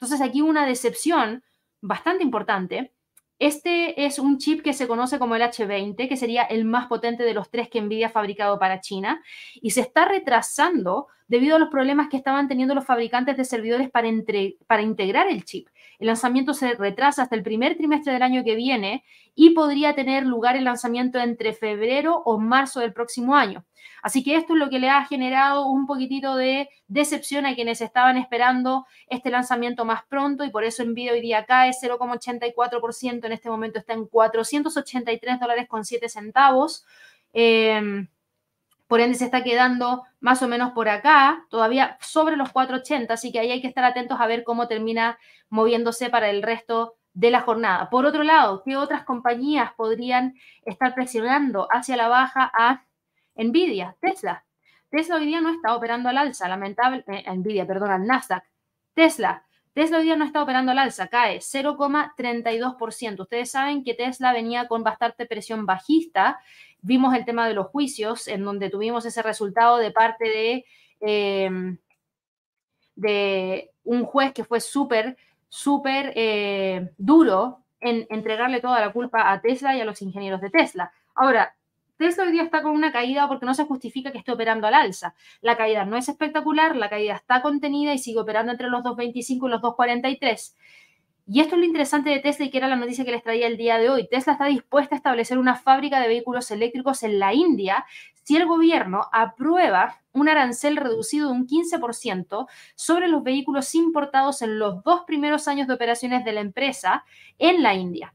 Entonces aquí una decepción bastante importante. Este es un chip que se conoce como el H20, que sería el más potente de los tres que Nvidia ha fabricado para China, y se está retrasando debido a los problemas que estaban teniendo los fabricantes de servidores para, para integrar el chip. El lanzamiento se retrasa hasta el primer trimestre del año que viene y podría tener lugar el lanzamiento entre febrero o marzo del próximo año. Así que esto es lo que le ha generado un poquitito de decepción a quienes estaban esperando este lanzamiento más pronto y por eso Nvidia hoy día cae 0,84%, en este momento está en 483 dólares con 7 centavos. Eh, por ende se está quedando más o menos por acá, todavía sobre los 480, así que ahí hay que estar atentos a ver cómo termina moviéndose para el resto de la jornada. Por otro lado, ¿qué otras compañías podrían estar presionando hacia la baja a Nvidia? Tesla. Tesla hoy día no está operando al alza, lamentable, eh, Nvidia, perdón, al Nasdaq. Tesla Tesla hoy día no está operando al alza, cae 0,32%. Ustedes saben que Tesla venía con bastante presión bajista. Vimos el tema de los juicios, en donde tuvimos ese resultado de parte de, em, un juez que fue súper, súper eh, duro en entregarle toda la culpa a Tesla y a los ingenieros de Tesla. Ahora, Tesla hoy día está con una caída porque no se justifica que esté operando al alza. La caída no es espectacular, la caída está contenida y sigue operando entre los 2.25 y los 2.43. Y esto es lo interesante de Tesla y que era la noticia que les traía el día de hoy. Tesla está dispuesta a establecer una fábrica de vehículos eléctricos en la India si el gobierno aprueba un arancel reducido de un 15% sobre los vehículos importados en los dos primeros años de operaciones de la empresa en la India.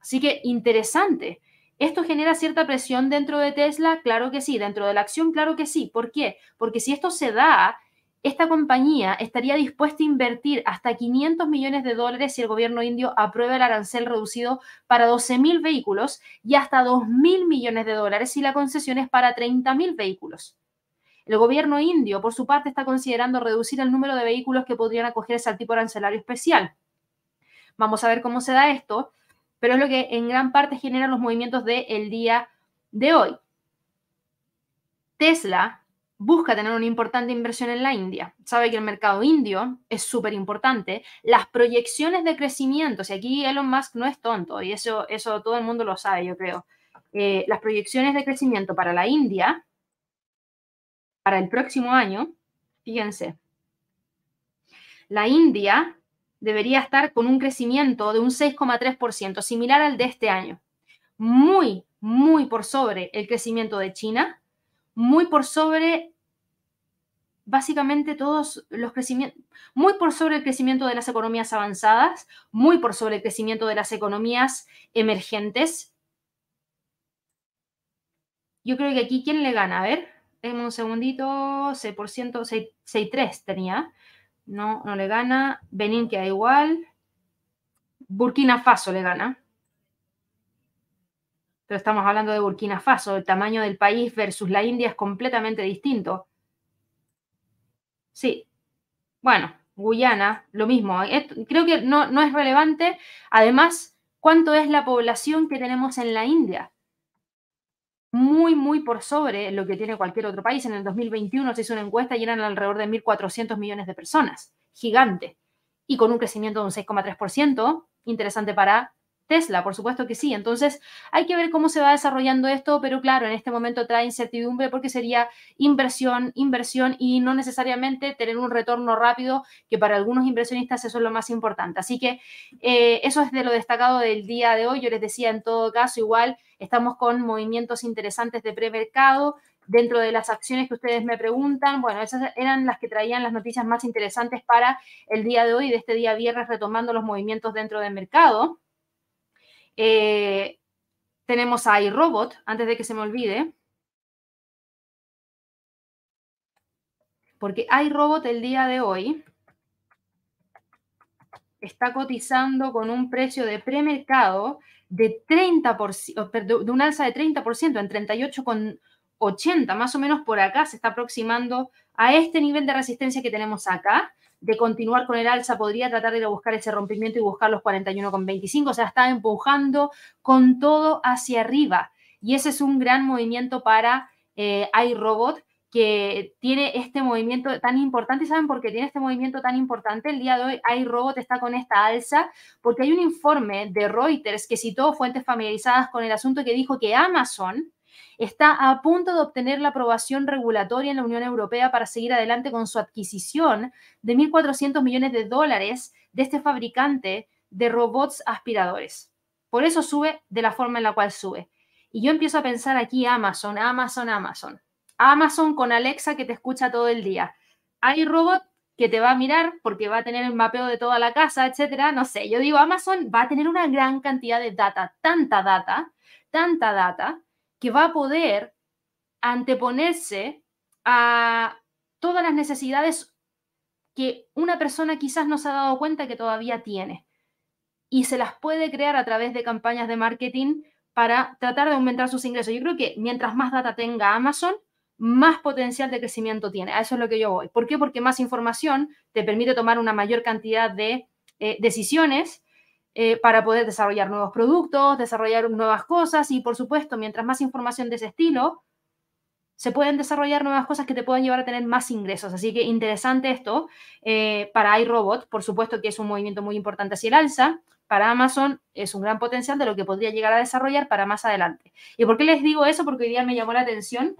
Así que interesante. ¿Esto genera cierta presión dentro de Tesla? Claro que sí. ¿Dentro de la acción? Claro que sí. ¿Por qué? Porque si esto se da, esta compañía estaría dispuesta a invertir hasta 500 millones de dólares si el gobierno indio aprueba el arancel reducido para 12.000 vehículos y hasta 2.000 millones de dólares si la concesión es para 30.000 vehículos. El gobierno indio, por su parte, está considerando reducir el número de vehículos que podrían acogerse al tipo arancelario especial. Vamos a ver cómo se da esto pero es lo que en gran parte genera los movimientos del día de hoy. Tesla busca tener una importante inversión en la India. Sabe que el mercado indio es súper importante. Las proyecciones de crecimiento, si aquí Elon Musk no es tonto, y eso, eso todo el mundo lo sabe, yo creo. Eh, las proyecciones de crecimiento para la India, para el próximo año, fíjense, la India debería estar con un crecimiento de un 6,3%, similar al de este año. Muy, muy por sobre el crecimiento de China, muy por sobre básicamente todos los crecimientos, muy por sobre el crecimiento de las economías avanzadas, muy por sobre el crecimiento de las economías emergentes. Yo creo que aquí, ¿quién le gana? A ver, en un segundito, 6%, 6,3 tenía. No, no le gana. Benín queda igual. Burkina Faso le gana. Pero estamos hablando de Burkina Faso. El tamaño del país versus la India es completamente distinto. Sí. Bueno, Guyana, lo mismo. Creo que no, es relevante. Además, ¿cuánto es la población que tenemos en la India? muy, muy por sobre lo que tiene cualquier otro país. En el 2021 se hizo una encuesta y eran alrededor de 1.400 millones de personas. Gigante. Y con un crecimiento de un 6,3%, interesante para Tesla, por supuesto que sí. Entonces, hay que ver cómo se va desarrollando esto, pero claro, en este momento trae incertidumbre porque sería inversión, inversión y no necesariamente tener un retorno rápido, que para algunos inversionistas eso es lo más importante. Así que eh, eso es de lo destacado del día de hoy. Yo les decía, en todo caso, igual estamos con movimientos interesantes de premercado. Dentro de las acciones que ustedes me preguntan, bueno, esas eran las que traían las noticias más interesantes para el día de hoy, de este día viernes, retomando los movimientos dentro del mercado. Eh, tenemos a iRobot, antes de que se me olvide. Porque iRobot el día de hoy está cotizando con un precio de premercado de 30%, de un alza de 30%, en 38,80, más o menos por acá se está aproximando a este nivel de resistencia que tenemos acá de continuar con el alza, podría tratar de ir a buscar ese rompimiento y buscar los 41,25. O sea, está empujando con todo hacia arriba. Y ese es un gran movimiento para eh, iRobot que tiene este movimiento tan importante. ¿Y saben por qué tiene este movimiento tan importante? El día de hoy iRobot está con esta alza porque hay un informe de Reuters que citó fuentes familiarizadas con el asunto que dijo que Amazon está a punto de obtener la aprobación regulatoria en la Unión Europea para seguir adelante con su adquisición de 1.400 millones de dólares de este fabricante de robots aspiradores. Por eso sube de la forma en la cual sube. Y yo empiezo a pensar aquí Amazon, Amazon, Amazon. Amazon con Alexa que te escucha todo el día. Hay robot que te va a mirar porque va a tener el mapeo de toda la casa, etcétera. No sé, yo digo, Amazon va a tener una gran cantidad de data, tanta data, tanta data, que va a poder anteponerse a todas las necesidades que una persona quizás no se ha dado cuenta que todavía tiene. Y se las puede crear a través de campañas de marketing para tratar de aumentar sus ingresos. Yo creo que mientras más data tenga Amazon, más potencial de crecimiento tiene. A eso es lo que yo voy. ¿Por qué? Porque más información te permite tomar una mayor cantidad de eh, decisiones eh, para poder desarrollar nuevos productos, desarrollar nuevas cosas y, por supuesto, mientras más información de ese estilo, se pueden desarrollar nuevas cosas que te puedan llevar a tener más ingresos. Así que interesante esto eh, para iRobot, por supuesto que es un movimiento muy importante hacia el alza. Para Amazon es un gran potencial de lo que podría llegar a desarrollar para más adelante. ¿Y por qué les digo eso? Porque hoy día me llamó la atención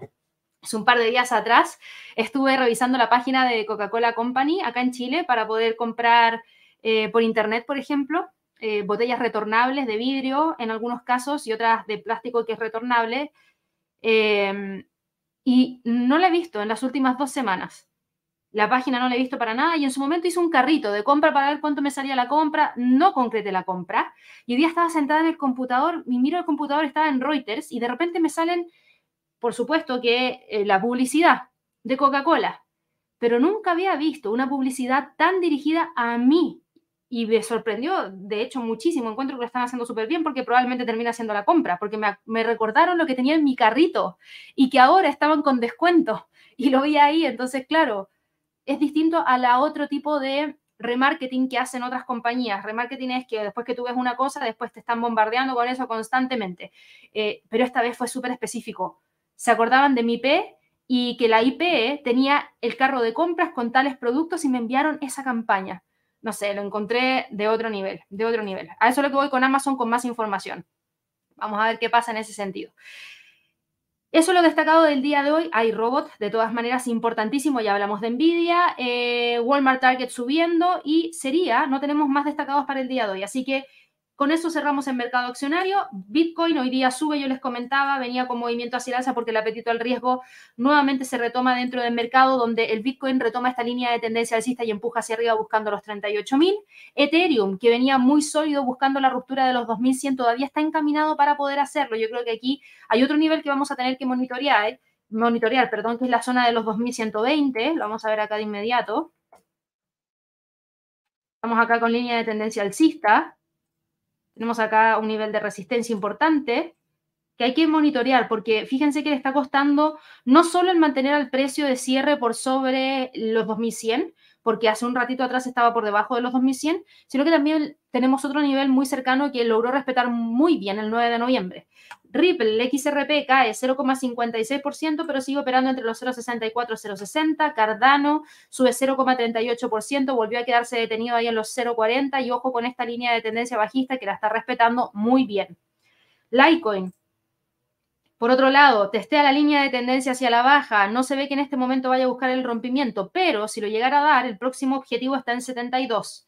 Hace un par de días atrás estuve revisando la página de Coca-Cola Company acá en Chile para poder comprar eh, por internet, por ejemplo, eh, botellas retornables de vidrio en algunos casos y otras de plástico que es retornable. Em, y no la he visto en las últimas dos semanas. La página no la he visto para nada y en su momento hice un carrito de compra para ver cuánto me salía la compra. No concreté la compra. Y hoy día estaba sentada en el computador, mi miro el computador estaba en Reuters y de repente me salen por supuesto que eh, la publicidad de Coca-Cola, pero nunca había visto una publicidad tan dirigida a mí. Y me sorprendió, de hecho, muchísimo. Encuentro que lo están haciendo súper bien porque probablemente termina haciendo la compra, porque me, recordaron lo que tenía en mi carrito y que ahora estaban con descuento. Y lo vi ahí, entonces, claro, es distinto a la otro tipo de remarketing que hacen otras compañías. Remarketing es que después que tú ves una cosa, después te están bombardeando con eso constantemente. Eh, pero esta vez fue súper específico se acordaban de mi IP y que la IP tenía el carro de compras con tales productos y me enviaron esa campaña. No sé, lo encontré de otro nivel, de otro nivel. A eso es lo que voy con Amazon con más información. Vamos a ver qué pasa en ese sentido. Eso es lo destacado del día de hoy. Hay robots, de todas maneras, importantísimo. Ya hablamos de Nvidia, eh, Walmart Target subiendo y sería, no tenemos más destacados para el día de hoy. Así que con eso cerramos el mercado accionario. Bitcoin hoy día sube, yo les comentaba, venía con movimiento hacia el alza porque el apetito al riesgo nuevamente se retoma dentro del mercado donde el Bitcoin retoma esta línea de tendencia alcista y empuja hacia arriba buscando los 38.000. Ethereum, que venía muy sólido buscando la ruptura de los 2.100, todavía está encaminado para poder hacerlo. Yo creo que aquí hay otro nivel que vamos a tener que monitorear, ¿eh? monitorear, perdón, que es la zona de los 2.120. Lo vamos a ver acá de inmediato. Estamos acá con línea de tendencia alcista tenemos acá un nivel de resistencia importante que hay que monitorear porque fíjense que le está costando no solo el mantener al precio de cierre por sobre los 2100, porque hace un ratito atrás estaba por debajo de los 2100, sino que también tenemos otro nivel muy cercano que logró respetar muy bien el 9 de noviembre. Ripple, el XRP cae 0,56%, pero sigue operando entre los 0,64 y 0,60. Cardano sube 0,38%, volvió a quedarse detenido ahí en los 0,40 y ojo con esta línea de tendencia bajista que la está respetando muy bien. Litecoin, por otro lado, testea la línea de tendencia hacia la baja, no se ve que en este momento vaya a buscar el rompimiento, pero si lo llegara a dar, el próximo objetivo está en 72.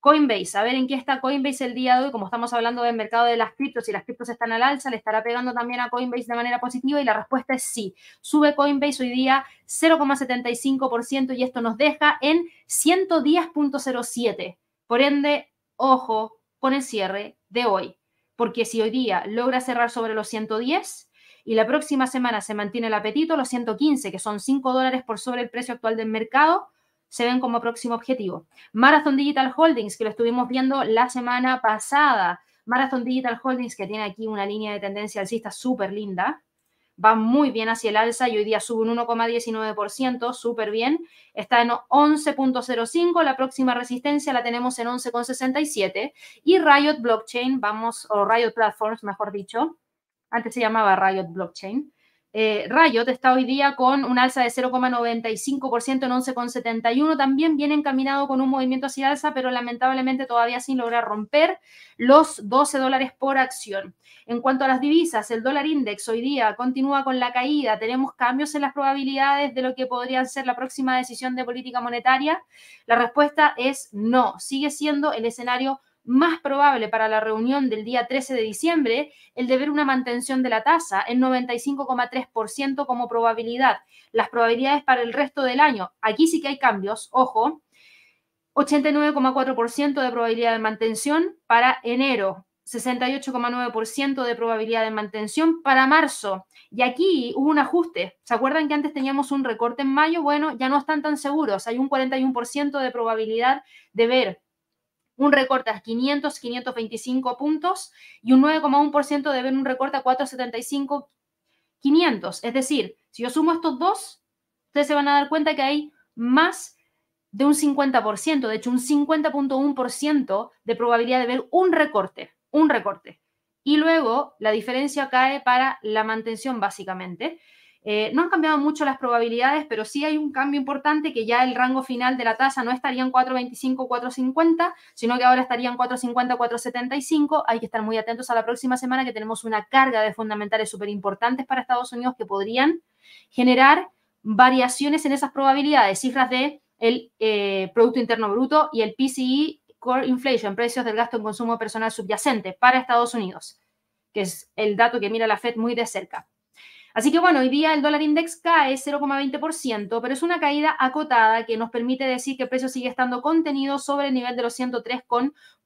Coinbase, a ver en qué está Coinbase el día de hoy, como estamos hablando del mercado de las criptos y las criptos están al alza, ¿le estará pegando también a Coinbase de manera positiva? Y la respuesta es sí. Sube Coinbase hoy día 0,75% y esto nos deja en 110.07. Por ende, ojo con el cierre de hoy, porque si hoy día logra cerrar sobre los 110 y la próxima semana se mantiene el apetito, los 115, que son 5 dólares por sobre el precio actual del mercado, se ven como próximo objetivo. Marathon Digital Holdings, que lo estuvimos viendo la semana pasada. Marathon Digital Holdings, que tiene aquí una línea de tendencia alcista súper linda. Va muy bien hacia el alza y hoy día sube un 1,19%, súper bien. Está en 11.05, la próxima resistencia la tenemos en 11,67. Y Riot Blockchain, vamos, o Riot Platforms, mejor dicho, antes se llamaba Riot Blockchain, eh, Riot está hoy día con un alza de 0,95% en 11,71. También viene encaminado con un movimiento hacia alza, pero lamentablemente todavía sin lograr romper los 12 dólares por acción. En cuanto a las divisas, el dólar index hoy día continúa con la caída. Tenemos cambios en las probabilidades de lo que podría ser la próxima decisión de política monetaria. La respuesta es no. Sigue siendo el escenario más probable para la reunión del día 13 de diciembre el de ver una mantención de la tasa en 95,3% como probabilidad. Las probabilidades para el resto del año, aquí sí que hay cambios, ojo, 89,4% de probabilidad de mantención para enero, 68,9% de probabilidad de mantención para marzo. Y aquí hubo un ajuste. ¿Se acuerdan que antes teníamos un recorte en mayo? Bueno, ya no están tan seguros. Hay un 41% de probabilidad de ver un recorte a 500, 525 puntos y un 9,1% de ver un recorte a 475 500. Es decir, si yo sumo estos dos, ustedes se van a dar cuenta que hay más de un 50%, de hecho un 50.1% de probabilidad de ver un recorte, un recorte. Y luego la diferencia cae para la mantención básicamente. Eh, no han cambiado mucho las probabilidades, pero sí hay un cambio importante que ya el rango final de la tasa no estaría en 4.25, 4.50, sino que ahora estaría en 4.50, 4.75. Hay que estar muy atentos a la próxima semana que tenemos una carga de fundamentales súper importantes para Estados Unidos que podrían generar variaciones en esas probabilidades, cifras de el eh, Producto Interno Bruto y el PCE Core Inflation, precios del gasto en consumo personal subyacente para Estados Unidos, que es el dato que mira la Fed muy de cerca. Así que bueno, hoy día el dólar index cae 0,20%, pero es una caída acotada que nos permite decir que el precio sigue estando contenido sobre el nivel de los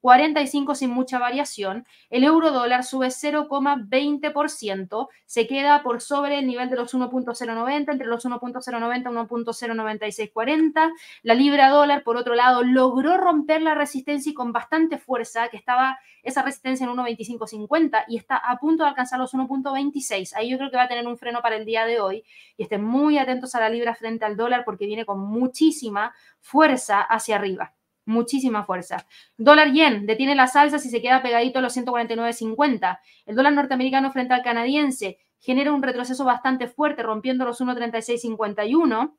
103,45 sin mucha variación. El euro dólar sube 0,20%, se queda por sobre el nivel de los 1.090, entre los 1.090 y 1.09640. La libra dólar, por otro lado, logró romper la resistencia y con bastante fuerza, que estaba esa resistencia en 1.2550 y está a punto de alcanzar los 1.26. Ahí yo creo que va a tener un freno para el día de hoy y estén muy atentos a la libra frente al dólar porque viene con muchísima fuerza hacia arriba. Muchísima fuerza. Dólar yen detiene las alzas y se queda pegadito a los 149.50. El dólar norteamericano frente al canadiense genera un retroceso bastante fuerte, rompiendo los 1.3651.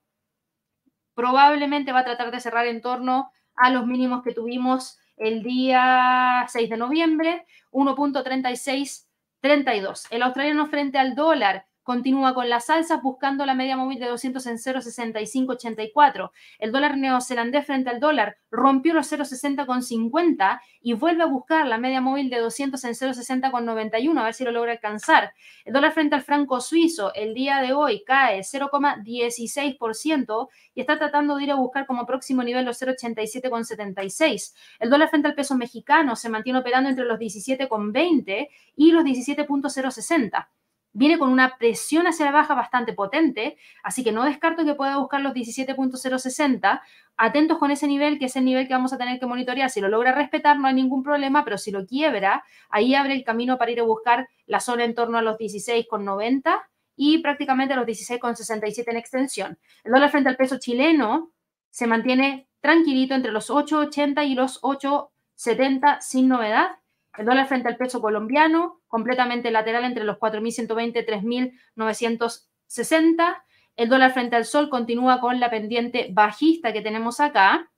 Probablemente va a tratar de cerrar en torno a los mínimos que tuvimos el día 6 de noviembre, 1.3632. El australiano frente al dólar Continúa con las alzas buscando la media móvil de 200 en 0,6584. El dólar neozelandés frente al dólar rompió los 0,60 con 50 y vuelve a buscar la media móvil de 200 en 0,60 con 91 a ver si lo logra alcanzar. El dólar frente al franco suizo el día de hoy cae 0,16% y está tratando de ir a buscar como próximo nivel los 0,87 con 76. El dólar frente al peso mexicano se mantiene operando entre los 17,20 y los 17.060 viene con una presión hacia la baja bastante potente, así que no descarto que pueda buscar los 17.060. Atentos con ese nivel, que es el nivel que vamos a tener que monitorear. Si lo logra respetar, no hay ningún problema, pero si lo quiebra, ahí abre el camino para ir a buscar la zona en torno a los 16.90 y prácticamente a los 16.67 en extensión. El dólar frente al peso chileno se mantiene tranquilito entre los 8.80 y los 8.70 sin novedad. El dólar frente al peso colombiano, completamente lateral entre los 4.120 y 3.960. El dólar frente al sol continúa con la pendiente bajista que tenemos acá.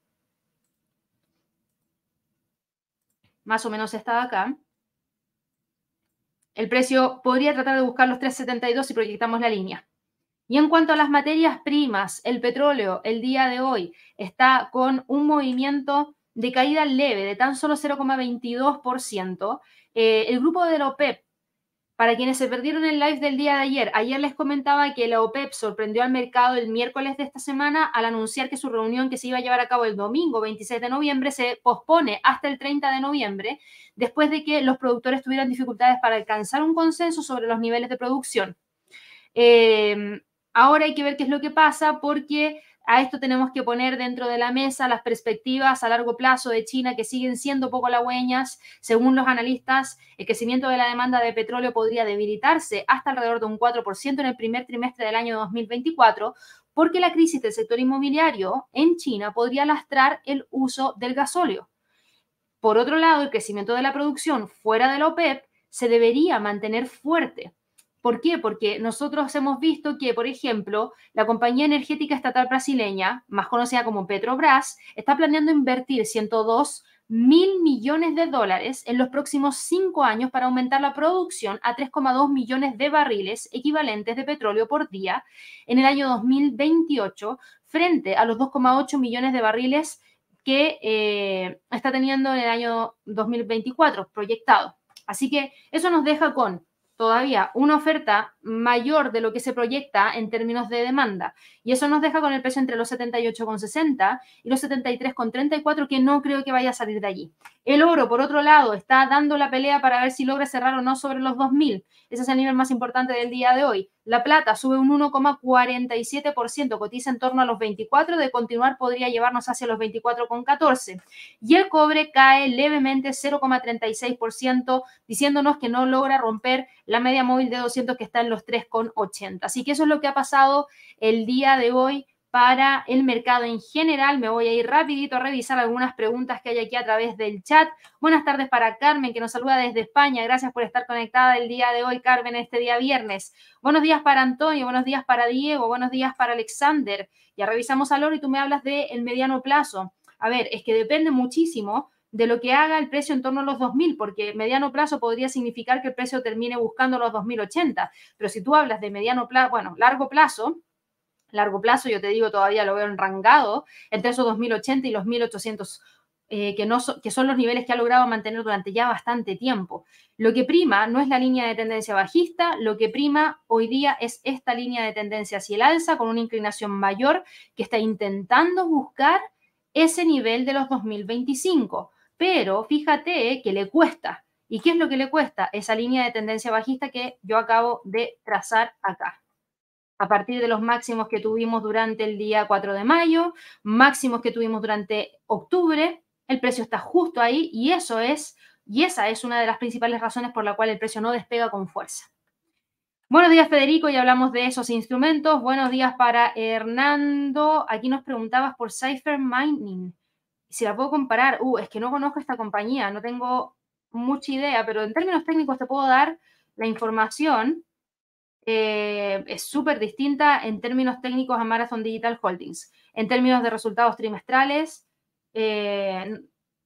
Más o menos está acá. El precio podría tratar de buscar los 3.72 si proyectamos la línea. Y en cuanto a las materias primas, el petróleo el día de hoy está con un movimiento de caída leve de tan solo 0,22%. Eh, el grupo de la OPEP, para quienes se perdieron el live del día de ayer, ayer les comentaba que la OPEP sorprendió al mercado el miércoles de esta semana al anunciar que su reunión que se iba a llevar a cabo el domingo 26 de noviembre se pospone hasta el 30 de noviembre, después de que los productores tuvieran dificultades para alcanzar un consenso sobre los niveles de producción. Eh, ahora hay que ver qué es lo que pasa porque a esto tenemos que poner dentro de la mesa las perspectivas a largo plazo de China que siguen siendo poco halagüeñas. Según los analistas, el crecimiento de la demanda de petróleo podría debilitarse hasta alrededor de un 4% en el primer trimestre del año 2024, porque la crisis del sector inmobiliario en China podría lastrar el uso del gasóleo. Por otro lado, el crecimiento de la producción fuera de la OPEP se debería mantener fuerte ¿Por qué? Porque nosotros hemos visto que, por ejemplo, la compañía energética estatal brasileña, más conocida como Petrobras, está planeando invertir 102 mil millones de dólares en los próximos cinco años para aumentar la producción a 3,2 millones de barriles equivalentes de petróleo por día en el año 2028 frente a los 2,8 millones de barriles que eh, está teniendo en el año 2024 proyectado. Así que eso nos deja con todavía una oferta mayor de lo que se proyecta en términos de demanda. Y eso nos deja con el precio entre los 78,60 y los 73,34, que no creo que vaya a salir de allí. El oro, por otro lado, está dando la pelea para ver si logra cerrar o no sobre los 2.000. Ese es el nivel más importante del día de hoy. La plata sube un 1,47%, cotiza en torno a los 24, de continuar podría llevarnos hacia los 24,14. Y el cobre cae levemente 0,36%, diciéndonos que no logra romper la media móvil de 200 que está en los 3,80. Así que eso es lo que ha pasado el día de hoy para el mercado en general. Me voy a ir rapidito a revisar algunas preguntas que hay aquí a través del chat. Buenas tardes para Carmen, que nos saluda desde España. Gracias por estar conectada el día de hoy, Carmen, este día viernes. Buenos días para Antonio, buenos días para Diego, buenos días para Alexander. Ya revisamos al oro y tú me hablas del mediano plazo. A ver, es que depende muchísimo de lo que haga el precio en torno a los 2.000, porque mediano plazo podría significar que el precio termine buscando los 2.080. Pero si tú hablas de mediano plazo, bueno, largo plazo, largo plazo, yo te digo, todavía lo veo enrangado entre esos 2080 y los 1800, eh, que, no que son los niveles que ha logrado mantener durante ya bastante tiempo. Lo que prima no es la línea de tendencia bajista, lo que prima hoy día es esta línea de tendencia hacia el alza con una inclinación mayor que está intentando buscar ese nivel de los 2025. Pero fíjate que le cuesta. ¿Y qué es lo que le cuesta? Esa línea de tendencia bajista que yo acabo de trazar acá a partir de los máximos que tuvimos durante el día 4 de mayo, máximos que tuvimos durante octubre, el precio está justo ahí y eso es, y esa es una de las principales razones por la cual el precio no despega con fuerza. Buenos días, Federico, y hablamos de esos instrumentos. Buenos días para Hernando. Aquí nos preguntabas por Cypher Mining. Si la puedo comparar, uh, es que no conozco esta compañía, no tengo mucha idea, pero en términos técnicos te puedo dar la información eh, es súper distinta en términos técnicos a Marathon Digital Holdings. En términos de resultados trimestrales, eh,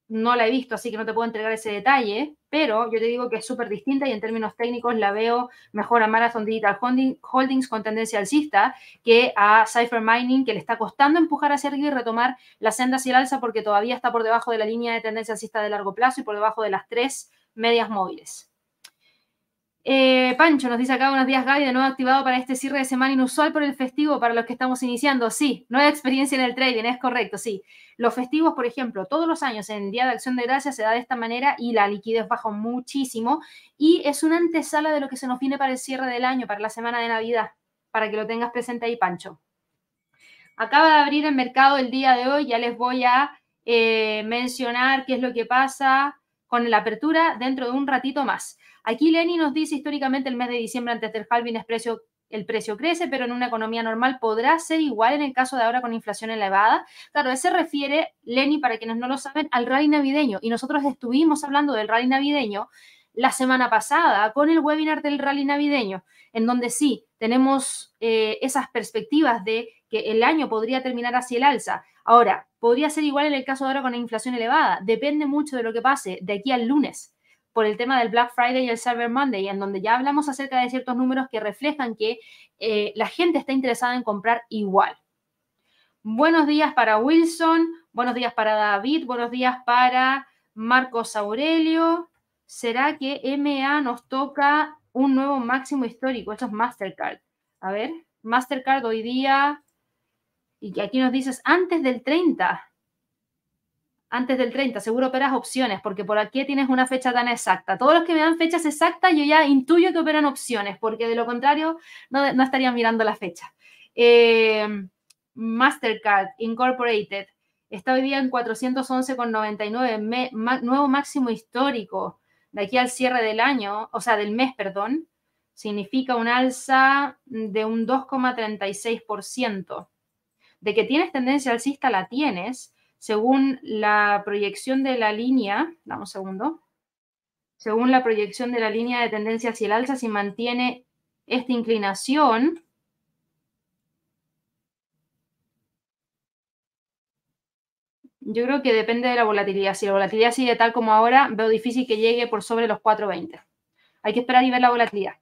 no la he visto, así que no te puedo entregar ese detalle, pero yo te digo que es súper distinta y en términos técnicos la veo mejor a Marathon Digital Holdings con tendencia alcista que a Cypher Mining, que le está costando empujar hacia arriba y retomar la senda hacia el alza porque todavía está por debajo de la línea de tendencia alcista de largo plazo y por debajo de las tres medias móviles. Eh, Pancho nos dice acá, buenos días Gaby, de nuevo activado para este cierre de semana inusual por el festivo para los que estamos iniciando. Sí, nueva experiencia en el trading, es correcto, sí. Los festivos, por ejemplo, todos los años en Día de Acción de Gracias se da de esta manera y la liquidez baja muchísimo y es una antesala de lo que se nos viene para el cierre del año, para la semana de Navidad, para que lo tengas presente ahí, Pancho. Acaba de abrir el mercado el día de hoy, ya les voy a eh, mencionar qué es lo que pasa con la apertura dentro de un ratito más. Aquí Lenny nos dice históricamente el mes de diciembre antes del halving es precio, el precio crece, pero en una economía normal podrá ser igual en el caso de ahora con inflación elevada. Claro, ese refiere, Lenny, para quienes no lo saben, al rally navideño. Y nosotros estuvimos hablando del rally navideño la semana pasada con el webinar del rally navideño, en donde sí tenemos eh, esas perspectivas de que el año podría terminar hacia el alza. Ahora, podría ser igual en el caso de ahora con la inflación elevada. Depende mucho de lo que pase de aquí al lunes por el tema del Black Friday y el Cyber Monday, en donde ya hablamos acerca de ciertos números que reflejan que eh, la gente está interesada en comprar igual. Buenos días para Wilson, buenos días para David, buenos días para Marcos Aurelio. ¿Será que MA nos toca un nuevo máximo histórico? Esto es Mastercard. A ver, Mastercard hoy día, y que aquí nos dices antes del 30 antes del 30, seguro operas opciones, porque por aquí tienes una fecha tan exacta. Todos los que me dan fechas exactas, yo ya intuyo que operan opciones, porque de lo contrario no, no estarían mirando la fecha. Eh, Mastercard Incorporated está hoy día en 411,99, nuevo máximo histórico de aquí al cierre del año, o sea, del mes, perdón, significa un alza de un 2,36%. De que tienes tendencia alcista, la tienes, según la proyección de la línea, dame un segundo, según la proyección de la línea de tendencia hacia el alza, si mantiene esta inclinación, yo creo que depende de la volatilidad. Si la volatilidad sigue tal como ahora, veo difícil que llegue por sobre los 4.20. Hay que esperar y ver la volatilidad.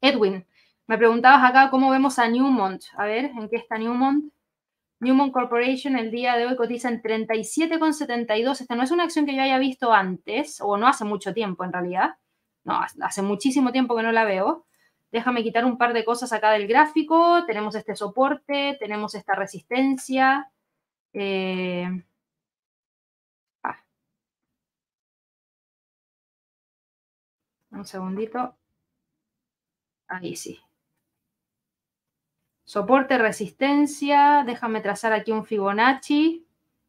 Edwin, me preguntabas acá cómo vemos a Newmont. A ver, ¿en qué está Newmont? Newmont Corporation el día de hoy cotiza en 37,72. Esta no es una acción que yo haya visto antes, o no hace mucho tiempo en realidad. No, hace muchísimo tiempo que no la veo. Déjame quitar un par de cosas acá del gráfico. Tenemos este soporte, tenemos esta resistencia. Eh, ah. Un segundito. Ahí sí. Soporte, resistencia. Déjame trazar aquí un Fibonacci.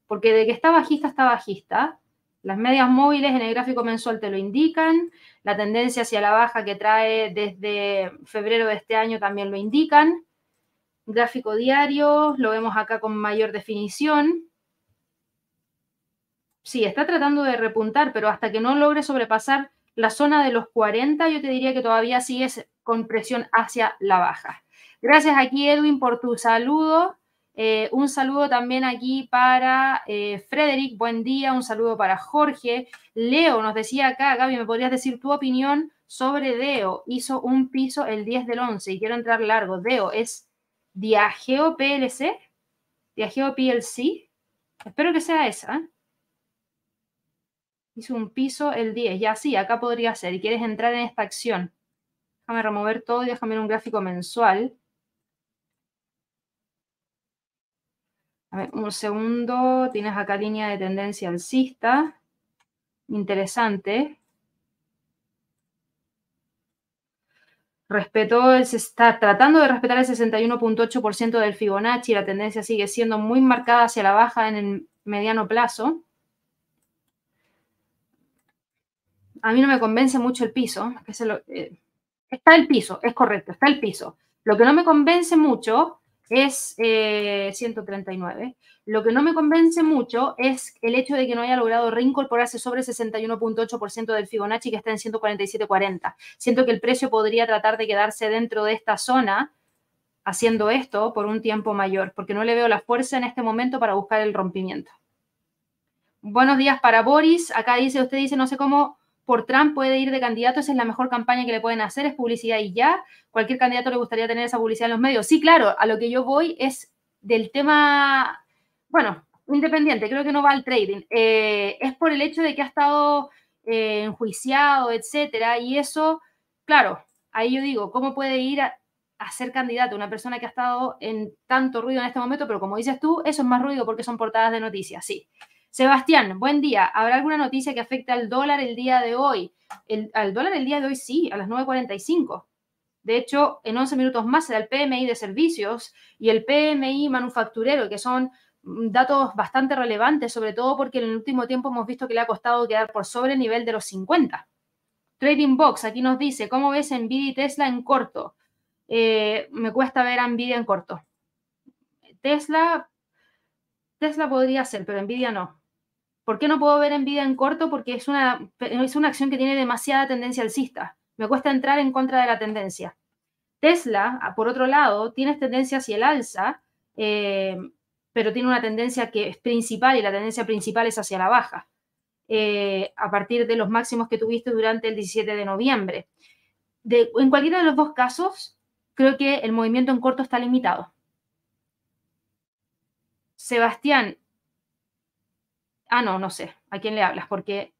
Porque de que está bajista, está bajista. Las medias móviles en el gráfico mensual te lo indican. La tendencia hacia la baja que trae desde febrero de este año también lo indican. Gráfico diario, lo vemos acá con mayor definición. Sí, está tratando de repuntar, pero hasta que no logre sobrepasar la zona de los 40, yo te diría que todavía sigues con presión hacia la baja. Gracias aquí, Edwin, por tu saludo. Eh, un saludo también aquí para eh, Frederick, buen día. Un saludo para Jorge. Leo nos decía acá, Gaby, ¿me podrías decir tu opinión sobre Deo? Hizo un piso el 10 del 11 y quiero entrar largo. Deo es Diageo PLC, Diageo PLC. Espero que sea esa. Hizo un piso el 10. Ya sí, acá podría ser. Y quieres entrar en esta acción. Déjame remover todo y déjame un gráfico mensual. A ver, un segundo. Tienes acá línea de tendencia alcista. Interesante. Respetó, se está tratando de respetar el 61.8% del Fibonacci. La tendencia sigue siendo muy marcada hacia la baja en el mediano plazo. a mí no me convence mucho el piso. Eh, está el piso, es correcto, está el piso. Lo que no me convence mucho es 139. Eh, Lo que no me convence mucho es el hecho de que no haya logrado reincorporarse sobre el 61.8% del Fibonacci que está en 147.40. Siento que el precio podría tratar de quedarse dentro de esta zona haciendo esto por un tiempo mayor, porque no le veo la fuerza en este momento para buscar el rompimiento. Buenos días para Boris. Acá dice, usted dice, no sé cómo por Trump puede ir de candidato, esa es la mejor campaña que le pueden hacer, es publicidad y ya. Cualquier candidato le gustaría tener esa publicidad en los medios. Sí, claro, a lo que yo voy es del tema, bueno, independiente, creo que no va al trading. Eh, es por el hecho de que ha estado eh, enjuiciado, etcétera, y eso, claro, ahí yo digo, ¿cómo puede ir a, a ser candidato una persona que ha estado en tanto ruido en este momento? Pero como dices tú, eso es más ruido porque son portadas de noticias, sí. Sebastián, buen día. ¿Habrá alguna noticia que afecte al dólar el día de hoy? El, al dólar el día de hoy sí, a las 9.45. De hecho, en 11 minutos más será el PMI de servicios y el PMI manufacturero, que son mm, datos bastante relevantes, sobre todo porque en el último tiempo hemos visto que le ha costado quedar por sobre el nivel de los 50. Trading Box aquí nos dice, ¿cómo ves Nvidia y Tesla en corto? Eh, me cuesta ver a Nvidia en corto. Tesla, Tesla podría ser, pero Nvidia no. ¿Por qué no puedo ver Nvidia en corto? Porque es una, es una acción que tiene demasiada tendencia alcista. Me cuesta entrar en contra de la tendencia. Tesla, por otro lado, tiene tendencia hacia el alza, eh, pero tiene una tendencia que es principal y la tendencia principal es hacia la baja, eh, a partir de los máximos que tuviste durante el 17 de noviembre. en cualquiera de los dos casos, creo que el movimiento en corto está limitado. Sebastián, Ah, no, no sé. ¿A quién le hablas? Porque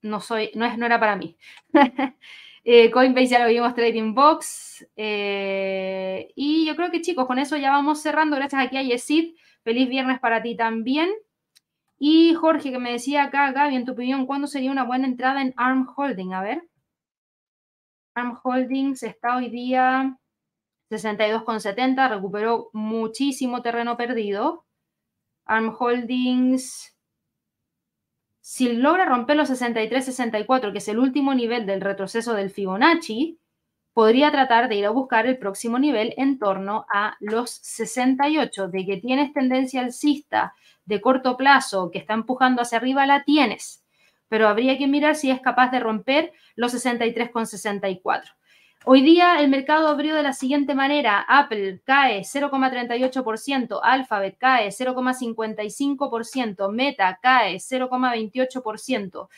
no soy, no, es, no era para mí. eh, Coinbase ya lo vimos, Trading Box. Eh, y yo creo que chicos, con eso ya vamos cerrando. Gracias aquí a Yesid. Feliz viernes para ti también. Y Jorge, que me decía acá, Gaby, en tu opinión, ¿cuándo sería una buena entrada en ARM Holding? A ver. ARM Holdings está hoy día 62,70, recuperó muchísimo terreno perdido. ARM Holdings, si logra romper los 63-64, que es el último nivel del retroceso del Fibonacci, podría tratar de ir a buscar el próximo nivel en torno a los 68. De que tienes tendencia alcista de corto plazo que está empujando hacia arriba, la tienes. Pero habría que mirar si es capaz de romper los 63,64. Hoy día el mercado abrió de la siguiente manera. Apple cae 0,38%, Alphabet cae 0,55%, Meta cae 0,28%.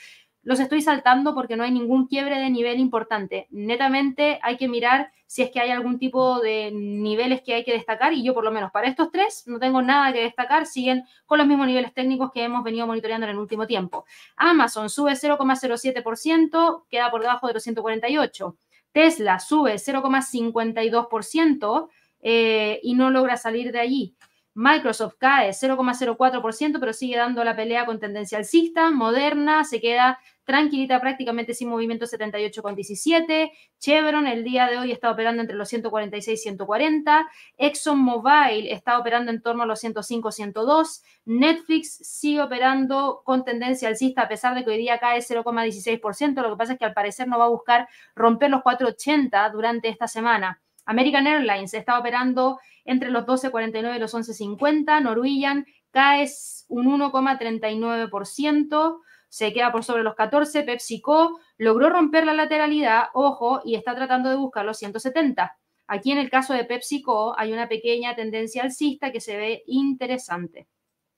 Los estoy saltando porque no hay ningún quiebre de nivel importante. Netamente hay que mirar si es que hay algún tipo de niveles que hay que destacar y yo por lo menos para estos tres no tengo nada que destacar, siguen con los mismos niveles técnicos que hemos venido monitoreando en el último tiempo. Amazon sube 0,07%, queda por debajo de los 148. Tesla sube 0,52% eh, y no logra salir de allí. Microsoft cae 0,04%, pero sigue dando la pelea con tendencia alcista. Moderna se queda tranquilita prácticamente sin movimiento 78,17. Chevron el día de hoy está operando entre los 146 y 140. ExxonMobil está operando en torno a los 105, 102. Netflix sigue operando con tendencia alcista a pesar de que hoy día cae 0,16%. Lo que pasa es que al parecer no va a buscar romper los 480 durante esta semana. American Airlines está operando entre los 12,49 y los 11,50. Norwegian cae un 1,39% se queda por sobre los 14. PepsiCo logró romper la lateralidad, ojo, y está tratando de buscar los 170. Aquí en el caso de PepsiCo hay una pequeña tendencia alcista que se ve interesante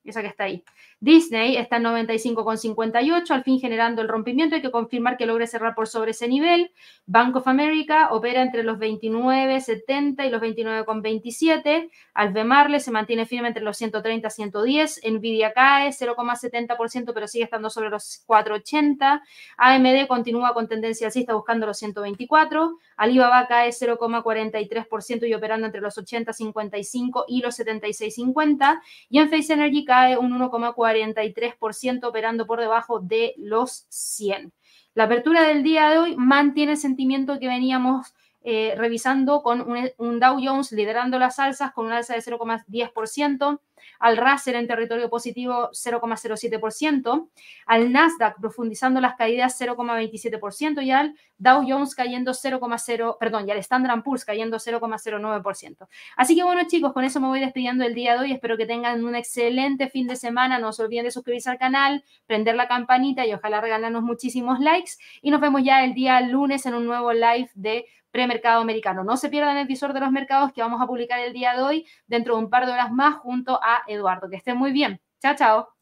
esa que está ahí. Disney está en 95,58, al fin generando el rompimiento. Hay que confirmar que logre cerrar por sobre ese nivel. Bank of America opera entre los 29,70 y los 29,27. Albemarle se mantiene firme entre los 130 y 110. Nvidia cae 0,70%, pero sigue estando sobre los 4,80. AMD continúa con tendencia alcista buscando los 124. Alibaba cae 0,43% y operando entre los 80,55 y los 76,50. Y en Face Energy cae un 1,43% operando por debajo de los 100. La apertura del día de hoy mantiene el sentimiento que veníamos eh, revisando con un, Dow Jones liderando las alzas con un alza de 0,10% al Russell en territorio positivo 0,07%, al Nasdaq profundizando las caídas 0,27% y al Dow Jones cayendo 0,0, perdón, y al Standard Poor's cayendo 0,09%. Así que bueno chicos, con eso me voy despidiendo el día de hoy. Espero que tengan un excelente fin de semana. No se olviden de suscribirse al canal, prender la campanita y ojalá regalarnos muchísimos likes. Y nos vemos ya el día lunes en un nuevo live de premercado americano. No se pierdan el visor de los mercados que vamos a publicar el día de hoy dentro de un par de horas más junto a Eduardo. Que estén muy bien. Chao, chao.